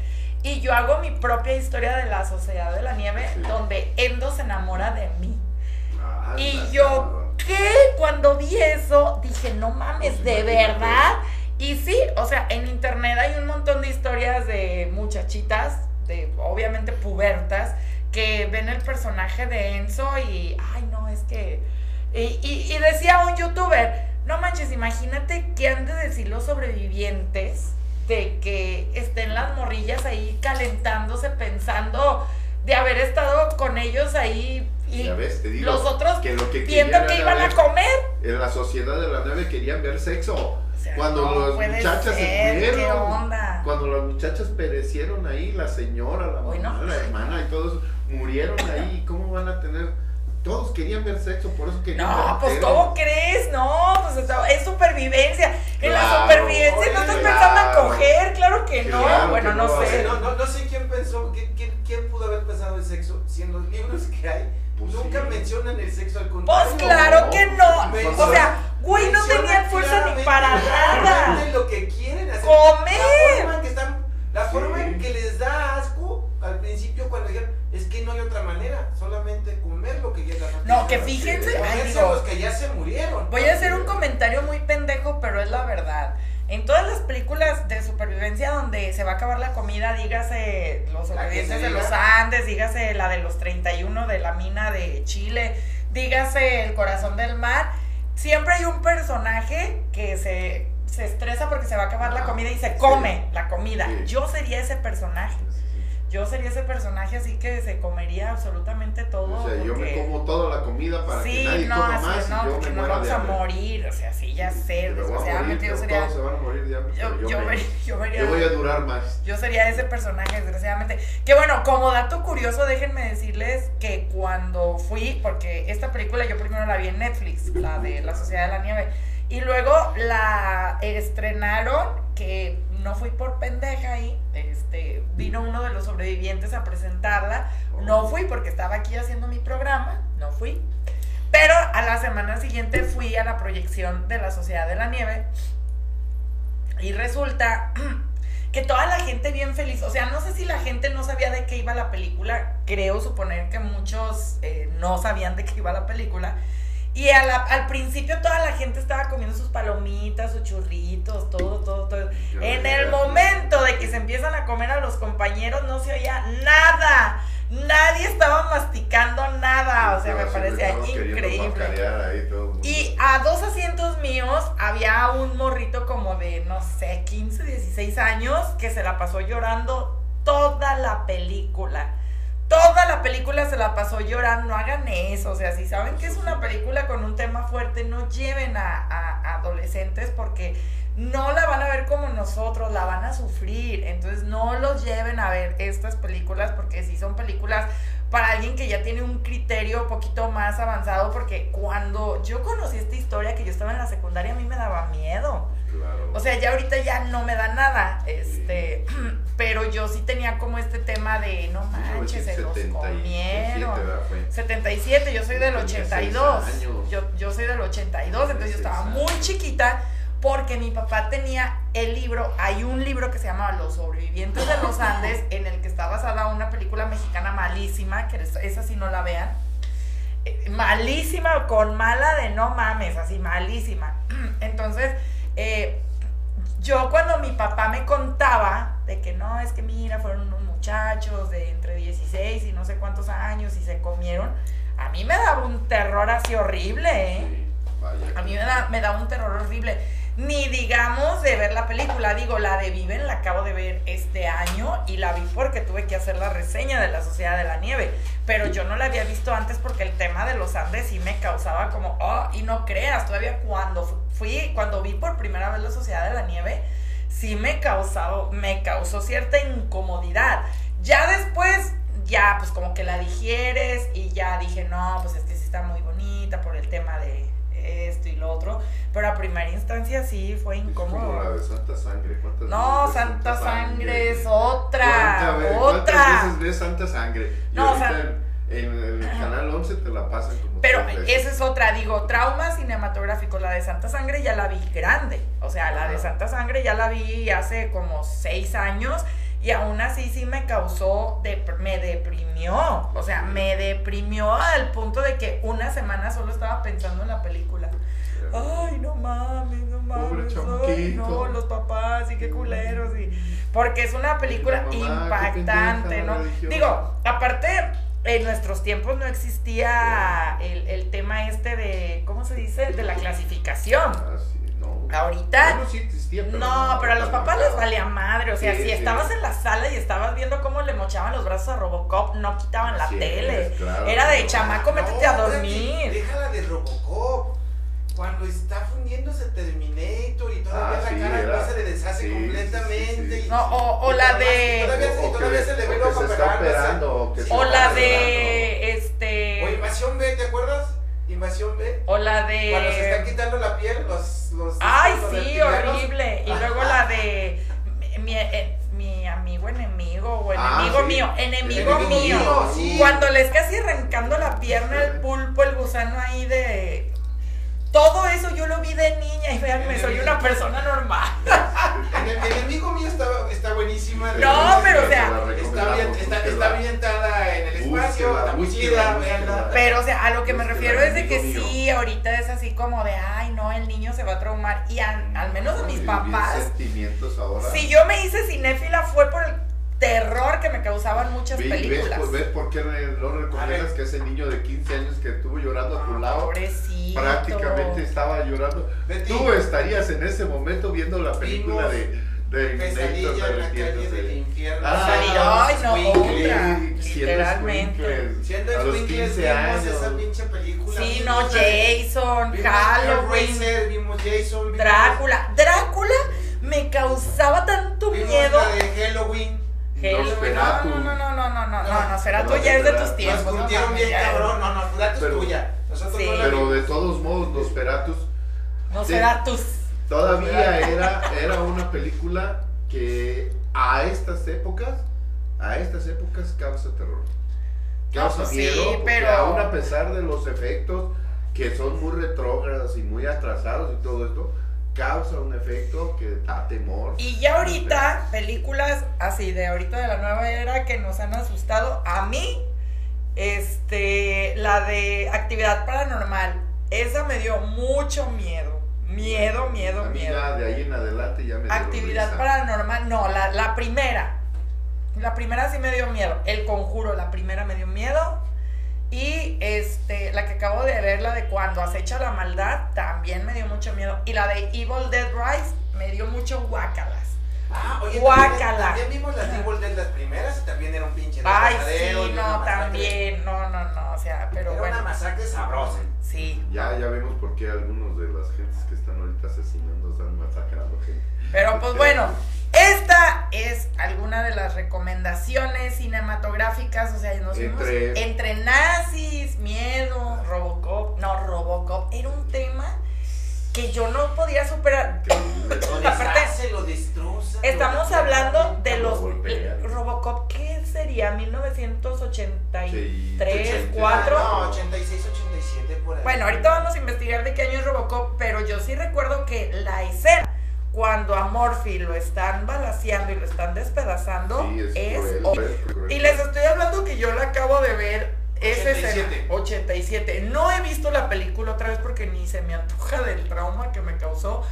y yo hago mi propia historia de la Sociedad de la Nieve Sí. donde Endo se enamora de mí. Ah, Y yo. ¿qué? Cuando vi eso, dije, no mames, Pues ¿de verdad? Y sí, o sea, en internet hay un montón de historias de muchachitas, de obviamente pubertas, que ven el personaje de Enzo y, ay, no, es que... Y, y- y decía un youtuber, no manches, imagínate qué han de decir los sobrevivientes de que estén las morrillas ahí calentándose pensando de haber estado con ellos ahí y Ya ves, te digo, los otros que lo que viendo que iban a ver- comer. En la sociedad de la nueve querían ver sexo. O sea, Cuando no las muchachas se ser, ¿Qué murieron. Cuando las muchachas perecieron ahí, la señora, la mamá, no. la hermana y todos murieron ahí. ¿Cómo van a tener? Todos querían ver sexo, por eso querían No, pues. ¿cómo crees? No, pues está- es supervivencia. En la supervivencia no estás pensando en coger, claro que no. Claro bueno, que no, no, sé. No, no, no sé quién pensó, quién, quién, quién pudo haber pensado en sexo, si en los libros que hay Pues nunca sí. mencionan el sexo al Pues contrario. claro que no. Mencionan- O sea, güey, no tenían fuerza ni para nada. lo que quieren hacer. Comer. La forma en que, están, la Sí. forma en que les da asco al principio cuando dijeron, es que no hay otra manera, solamente comer lo que ya está No, que fíjense, ay, Comerse digo, los que ya se murieron. Voy a hacer un comentario muy pendejo, pero es la verdad. En todas las películas de supervivencia donde se va a acabar la comida, dígase los La se de los Andes, dígase la de los 31 de la mina de Chile, dígase el corazón del mar, siempre hay un personaje que se, se estresa porque se va a acabar la comida y se sí. come la comida. Sí. Yo sería ese personaje. Yo sería ese personaje así que se comería absolutamente todo. O sea, yo me como toda la comida para sí, que nadie no, coma así, más no, y yo porque me muera vamos a morir, o sea, sí, ya sé, Me desgraciadamente yo sería, Todos se van a morir de hambre, yo, pero yo, me- yo vería- yo voy a durar más. yo sería ese personaje, desgraciadamente. Que bueno, como dato curioso, déjenme decirles que cuando fui, porque esta película yo primero la vi en Netflix, la de La Sociedad de la Nieve, y luego la estrenaron, que no fui por pendeja ahí, este, vino uno de los sobrevivientes a presentarla, no fui porque estaba aquí haciendo mi programa, no fui. Pero a la semana siguiente fui a la proyección de la Sociedad de la Nieve y resulta que toda la gente bien feliz, o sea, no sé si la gente no sabía de qué iba la película, creo suponer que muchos eh, no sabían de qué iba la película. Y a la- al principio toda la gente estaba comiendo sus palomitas, sus churritos, todo, todo, todo. Yo En el momento de que se empiezan a comer a los compañeros no se oía nada. Nadie estaba masticando nada. O sea, me parecía increíble. ahí. Y a dos asientos míos había un morrito como de, no sé, 15, 16 años que se la pasó llorando toda la película. Toda la película se la pasó llorando, no hagan eso, o sea, si saben que es una película con un tema fuerte, no lleven a, a adolescentes porque no la van a ver como nosotros, la van a sufrir. Entonces no los lleven a ver estas películas porque si son películas para alguien que ya tiene un criterio un poquito más avanzado, porque cuando yo conocí esta historia, que yo estaba en la secundaria, a mí me daba miedo. Claro. O sea, ya ahorita ya no me da nada, este, pero yo sí tenía como este tema de, no manches, se los 77, comieron. ¿verdad? Fue. 77, yo soy del Tenía 82. seis años. Yo, yo soy del 82, entonces yo estaba años. muy chiquita porque mi papá tenía el libro, hay un libro que se llama Los sobrevivientes de los Andes, en el que está basada una película mexicana malísima, que es- esa sí no la vean. Eh, Malísima, con mala de no mames, así malísima. Entonces, eh, yo cuando mi papá me contaba de que no, es que mira, fueron unos muchachos de entre 16 y no sé cuántos años y se comieron, a mí me daba un terror así horrible, ¿eh? Sí. A mí me da, me da un terror horrible. Ni digamos de ver la película, digo, la de Viven la acabo de ver este año y la vi porque tuve que hacer la reseña de la Sociedad de la Nieve, pero yo no la había visto antes porque el tema de los Andes sí me causaba como, oh, y no creas, todavía cuando fu- fui, cuando vi por primera vez la Sociedad de la Nieve, sí me causó, me causó cierta incomodidad. Ya después, ya pues como que la digieres y ya dije, no, pues es que sí está muy bonita por el tema de esto y lo otro, pero a primera instancia sí fue Es como la incómodo. de Santa Sangre. ¿Cuántas No, veces ves Santa Sangre es ¿Cuánta otra, ve- otra. ¿Cuántas veces ves Santa Sangre? Y No, o sea- en, en el canal 11 te la pasan como Pero esa es otra, digo, trauma cinematográfico, la de Santa Sangre ya la vi grande, o sea, la de. Santa Sangre ya la vi hace como seis años y aún así sí me causó, me deprimió, o sea, me deprimió al punto de que una semana solo estaba pensando en la película. Ay, no mames, no mames. Ay, no, los papás y qué culeros. Y... Porque es una película mamá, impactante, ¿no? Digo, aparte, en nuestros tiempos no existía el, el tema este de, ¿cómo se dice? De la clasificación. Ah. Ahorita. Bueno, sí existía, pero No, pero a los papás les valía madre. O sea, Sí, si sí. estabas en la sala y estabas viendo cómo le mochaban los brazos a Robocop, no quitaban la tele. es, claro. Era de No, chamaco, No, métete a dormir. Déjala de Robocop. Cuando está fundiéndose Terminator y todavía Ah, la sí, cara era- no se le deshace sí, completamente. sí, sí, sí. y- No, o- o y la todavía- de- y Todavía, y O que- se le ve o operando, o que O la operando. de. O Este. Invasión B, ¿te acuerdas? Invasión B. O la Cuando se están de. quitando la piel, los. los Ay, sí, horrible. Y luego la de. Mi, eh, mi amigo enemigo o Ah, enemigo sí. mío, enemigo, Enemigo mío. mío, sí. Cuando les casi arrancando la pierna, el pulpo, el gusano ahí de. Todo eso yo lo vi de niña y véanme, soy una persona normal. El, el enemigo mío está, está buenísima. No, pero, o sea, Está, bien, está, está ambientada en el espacio, está muy chida. Pero, o sea, a lo que me refiero es de que sí, ahorita es así como de, ay, no, el niño se va a traumar. Y al, al menos de mis Bien, bien papás, sentimientos ahora. si yo me hice cinéfila fue por el terror que me causaban muchas Ve- películas. ¿Ves, ¿Ves por qué no recomiendas que ese niño de 15 años que estuvo llorando a tu lado Pobrecito. Prácticamente estaba llorando? Betty. Tú estarías en ese momento viendo la película Vimos de, de Pesadilla en la calle del infierno. Ah, Ay, no, otra. Sí, Literalmente. siendo escuincles, Siendo a los escuincles 15 vimos años. esa pinche película. Sí, Vimos no, la de- Jason, vimos Halloween, Hellraiser, vimos Jason, vimos- Drácula. Drácula me causaba tanto vimos miedo. la de Halloween. Halloween. No, Nosferatu. no, no, no, no, no, no, No, no, Nosferatu no, ya es de Nosferatu. tus Nos tiempos. no curtieron mames, bien ya. cabrón. No, no, la Pero- es tuya. Nosotros Sí. no la Pero de todos modos, Nosferatus Nosferatus. todavía era, era una película que a estas épocas, a estas épocas causa terror. Causa pues sí, miedo, porque pero- aún a pesar de los efectos que son muy retrógrados y muy atrasados y todo esto, causa un efecto que da temor. Y ya ahorita, películas así de ahorita de la nueva era que nos han asustado. A mí, este, la de actividad paranormal, esa me dio mucho miedo. Miedo, miedo, A mí miedo. ya de ahí en adelante ya me dio Actividad paranormal, no, la, la primera. La primera sí me dio miedo. El conjuro, la primera me dio miedo. Y este, la que acabo de ver, la de cuando acecha la maldad, también me dio mucho miedo. Y la de Evil Dead Rise me dio mucho guácalas. Ah, oye, Guácala. También, también vimos las Evil Dead las primeras. el Ay, matadero sí, y una no, masacre. también. No, no, no. O sea, pero Era bueno. una masacre sabrosa. Sí. Ya, ya vemos por qué algunos de las gentes que están ahorita asesinando están masacrando gente. Pero pues bueno, esta es alguna de las recomendaciones cinematográficas, o sea, nos Entre- entre nazis, miedo, Robocop, no, Robocop, era un tema que yo no podía superar. Lo Aparte, deshace, lo destroza. Estamos lo- hablando de Lo los golpea. Robocop, ¿qué sería? 1983, Sí, 4. No, 86, 87 por ahí. Bueno, ahorita vamos a investigar de qué año es Robocop, pero yo sí recuerdo que la escena cuando a Morphy lo están balaseando y lo están despedazando Sí, es es cruel, cruel. Y les estoy hablando que yo la acabo de ver esa 87. escena 87. No he visto la película otra vez porque ni se me antoja del trauma que me causó,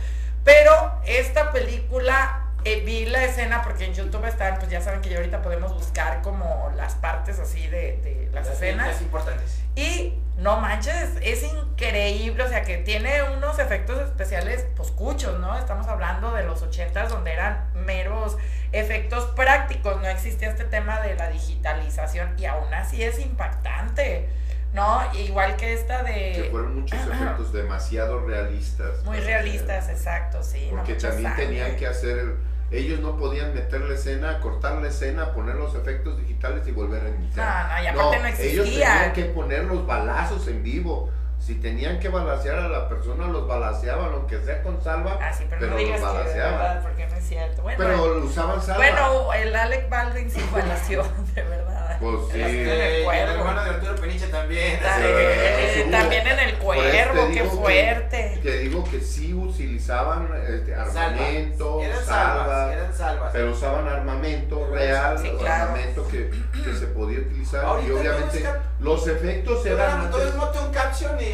pero esta película eh, vi la escena porque en YouTube están, pues ya saben que ya ahorita podemos buscar como las partes así de, de las escenas. Las importantes. Y no manches, es increíble, o sea que tiene unos efectos especiales poscuchos, ¿no? Estamos hablando de los ochentas donde eran meros efectos prácticos, no existía este tema de la digitalización y aún así es impactante, ¿no? Igual que esta Que de... fueron muchos efectos demasiado realistas. Muy realistas, exacto, sí. Porque también sangre. tenían que hacer, ellos no podían meter la escena, cortar la escena, poner los efectos digitales y volver a iniciar. No, no, y aparte no ellos existía. tenían que poner los balazos en vivo. Si tenían que balasear a la persona, los balaceaban, aunque sea con salva, Ah, sí, pero, pero no digas los que de balaceaban. verdad, porque no es cierto. Bueno, pero usaban salva. bueno, el Alec Baldwin sí balació, de verdad. Pues sí. En el Este, y el cuervo. hermano de Arturo Peniche también. Sí, eh, también en el te cuervo, qué digo que- fuerte. Que digo que sí utilizaban este, armamento, Eran salva, salvas, eran salvas. pero usaban armamento real, Sí, claro. armamento que, que se podía utilizar Ahorita y obviamente los efectos Te eran todo es motion caption y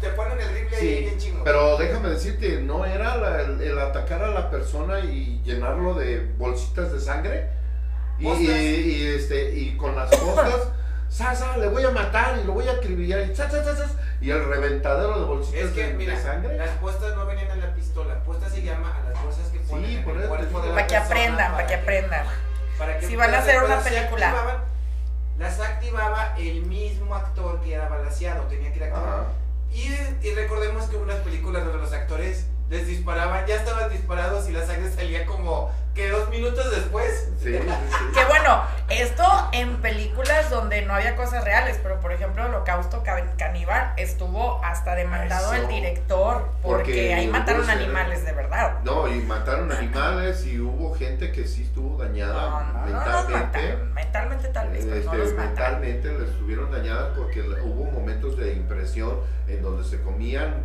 te ponen el rifle ahí Sí, bien chingo. pero déjame decirte, no era la- el, el atacar a la persona y llenarlo de bolsitas de sangre y, y- y, este y con las postas, Sasa, le voy a matar y lo voy a acribillar y, sa, sa, sa, sa, y el reventadero de bolsitas Es que, de, de mira, sangre. las puestas no venían en la pistola. Puesta se llama a las bolsas que ponen Sí, en por el cuerpo de la Para que aprendan, para que aprendan. para que Si van a hacer una película. Las activaba el mismo actor que era balaseado, tenía que ir a Ajá. Y, y recordemos que hubo unas películas donde los actores les disparaban, ya estaban disparados y la sangre salía como que dos minutos después. Sí, sí, sí. Que bueno, esto en películas donde no había cosas reales, pero por ejemplo Holocausto Ca- Caníbal estuvo hasta demandado Eso. el director porque, Porque ahí mataron ese- animales de verdad. No, y mataron animales y hubo gente que sí estuvo dañada no, no los mentalmente. Mentalmente tal vez, no Este, los mentalmente les estuvieron dañadas porque hubo momentos de impresión en donde se comían,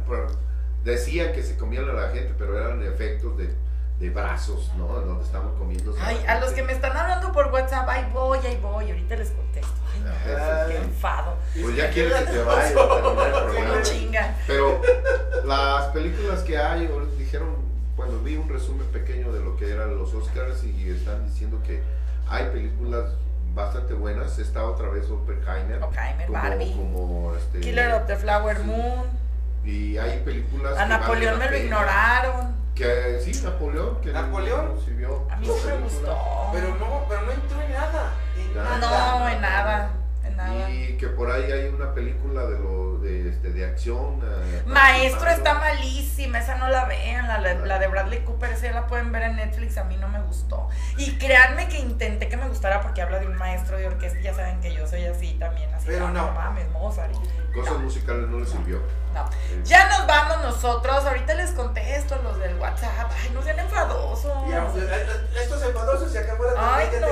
decían que se comían a la gente, pero eran efectos de, de brazos, ¿no? Donde estaban comiendo. Ay, a los que me están hablando por WhatsApp, ahí voy, ahí voy, ahorita les contesto. Ay, no, qué enfado. Pues ya quiero que te vayas No chingan. Pero las películas que hay, dijeron, cuando vi un resumen pequeño de lo que eran los Oscars y están diciendo que hay películas bastante buenas, está otra vez Oppenheimer. Oppenheimer, como, Barbie. como, este, Killer of the Flower Moon. Y hay películas A Napoleón me lo ignoraron. Que, sí, Napoleón. Que ¿Napoleón? no sirvió A mí sí me gustó. Pero no, pero no entró en nada. En Ya. nada. No, en nada, en nada. Y que por ahí hay una película de lo de, este, de acción. eh, Maestro está malísima, esa no la vean, la, la- la de Bradley Cooper, esa ya la pueden ver en Netflix, a mí no me gustó. Y créanme que intenté que me gustara porque habla de un maestro de orquesta, ya saben que yo soy así también, así Pero no. mames, Mozart. Cosas No, musicales no le sirvió. no. Eh, Ya nos vamos nosotros, ahorita les contesto los del WhatsApp, ay, no sean enfadosos. Ya, eh, estos enfadosos se acabó la Ay, no,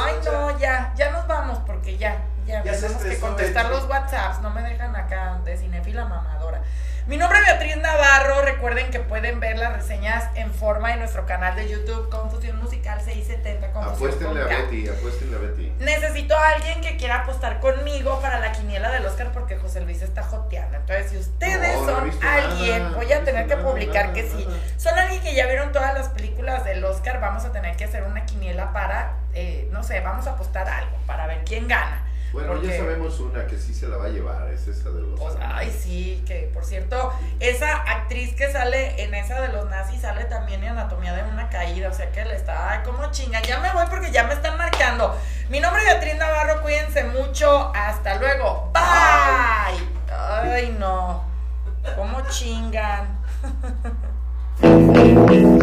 ay, no, ya, ya nos vamos porque ya, ya, Ya tenemos que contestar hecho. los WhatsApps, no me dejan acá de cinefila mamadora. Mi nombre es Beatriz Navarro, recuerden que pueden ver las reseñas en forma en nuestro canal de YouTube, Confusión Musical 670, Confusión Apuéstenle a con. Betty, apuéstenle a Betty. Necesito a alguien que quiera apostar conmigo para la quiniela del Oscar porque José Luis está joteando. Entonces, si ustedes No, son alguien, nada, voy no a tener que nada, publicar nada, que sí. Son alguien que ya vieron todas las películas del Oscar, vamos a tener que hacer una quiniela para, eh, no sé, vamos a apostar algo para ver quién gana. Bueno, Porque- ya sabemos una que sí se la va a llevar, es esa de los. Ay, sí, que por cierto, esa actriz que sale en esa de los nazis sale también en Anatomía de una caída, o sea que le está, ay, como chinga, ya me voy porque ya me están marcando. Mi nombre es Beatriz Navarro, cuídense mucho. Hasta luego. Bye. Ay, no. ¿Cómo chingan?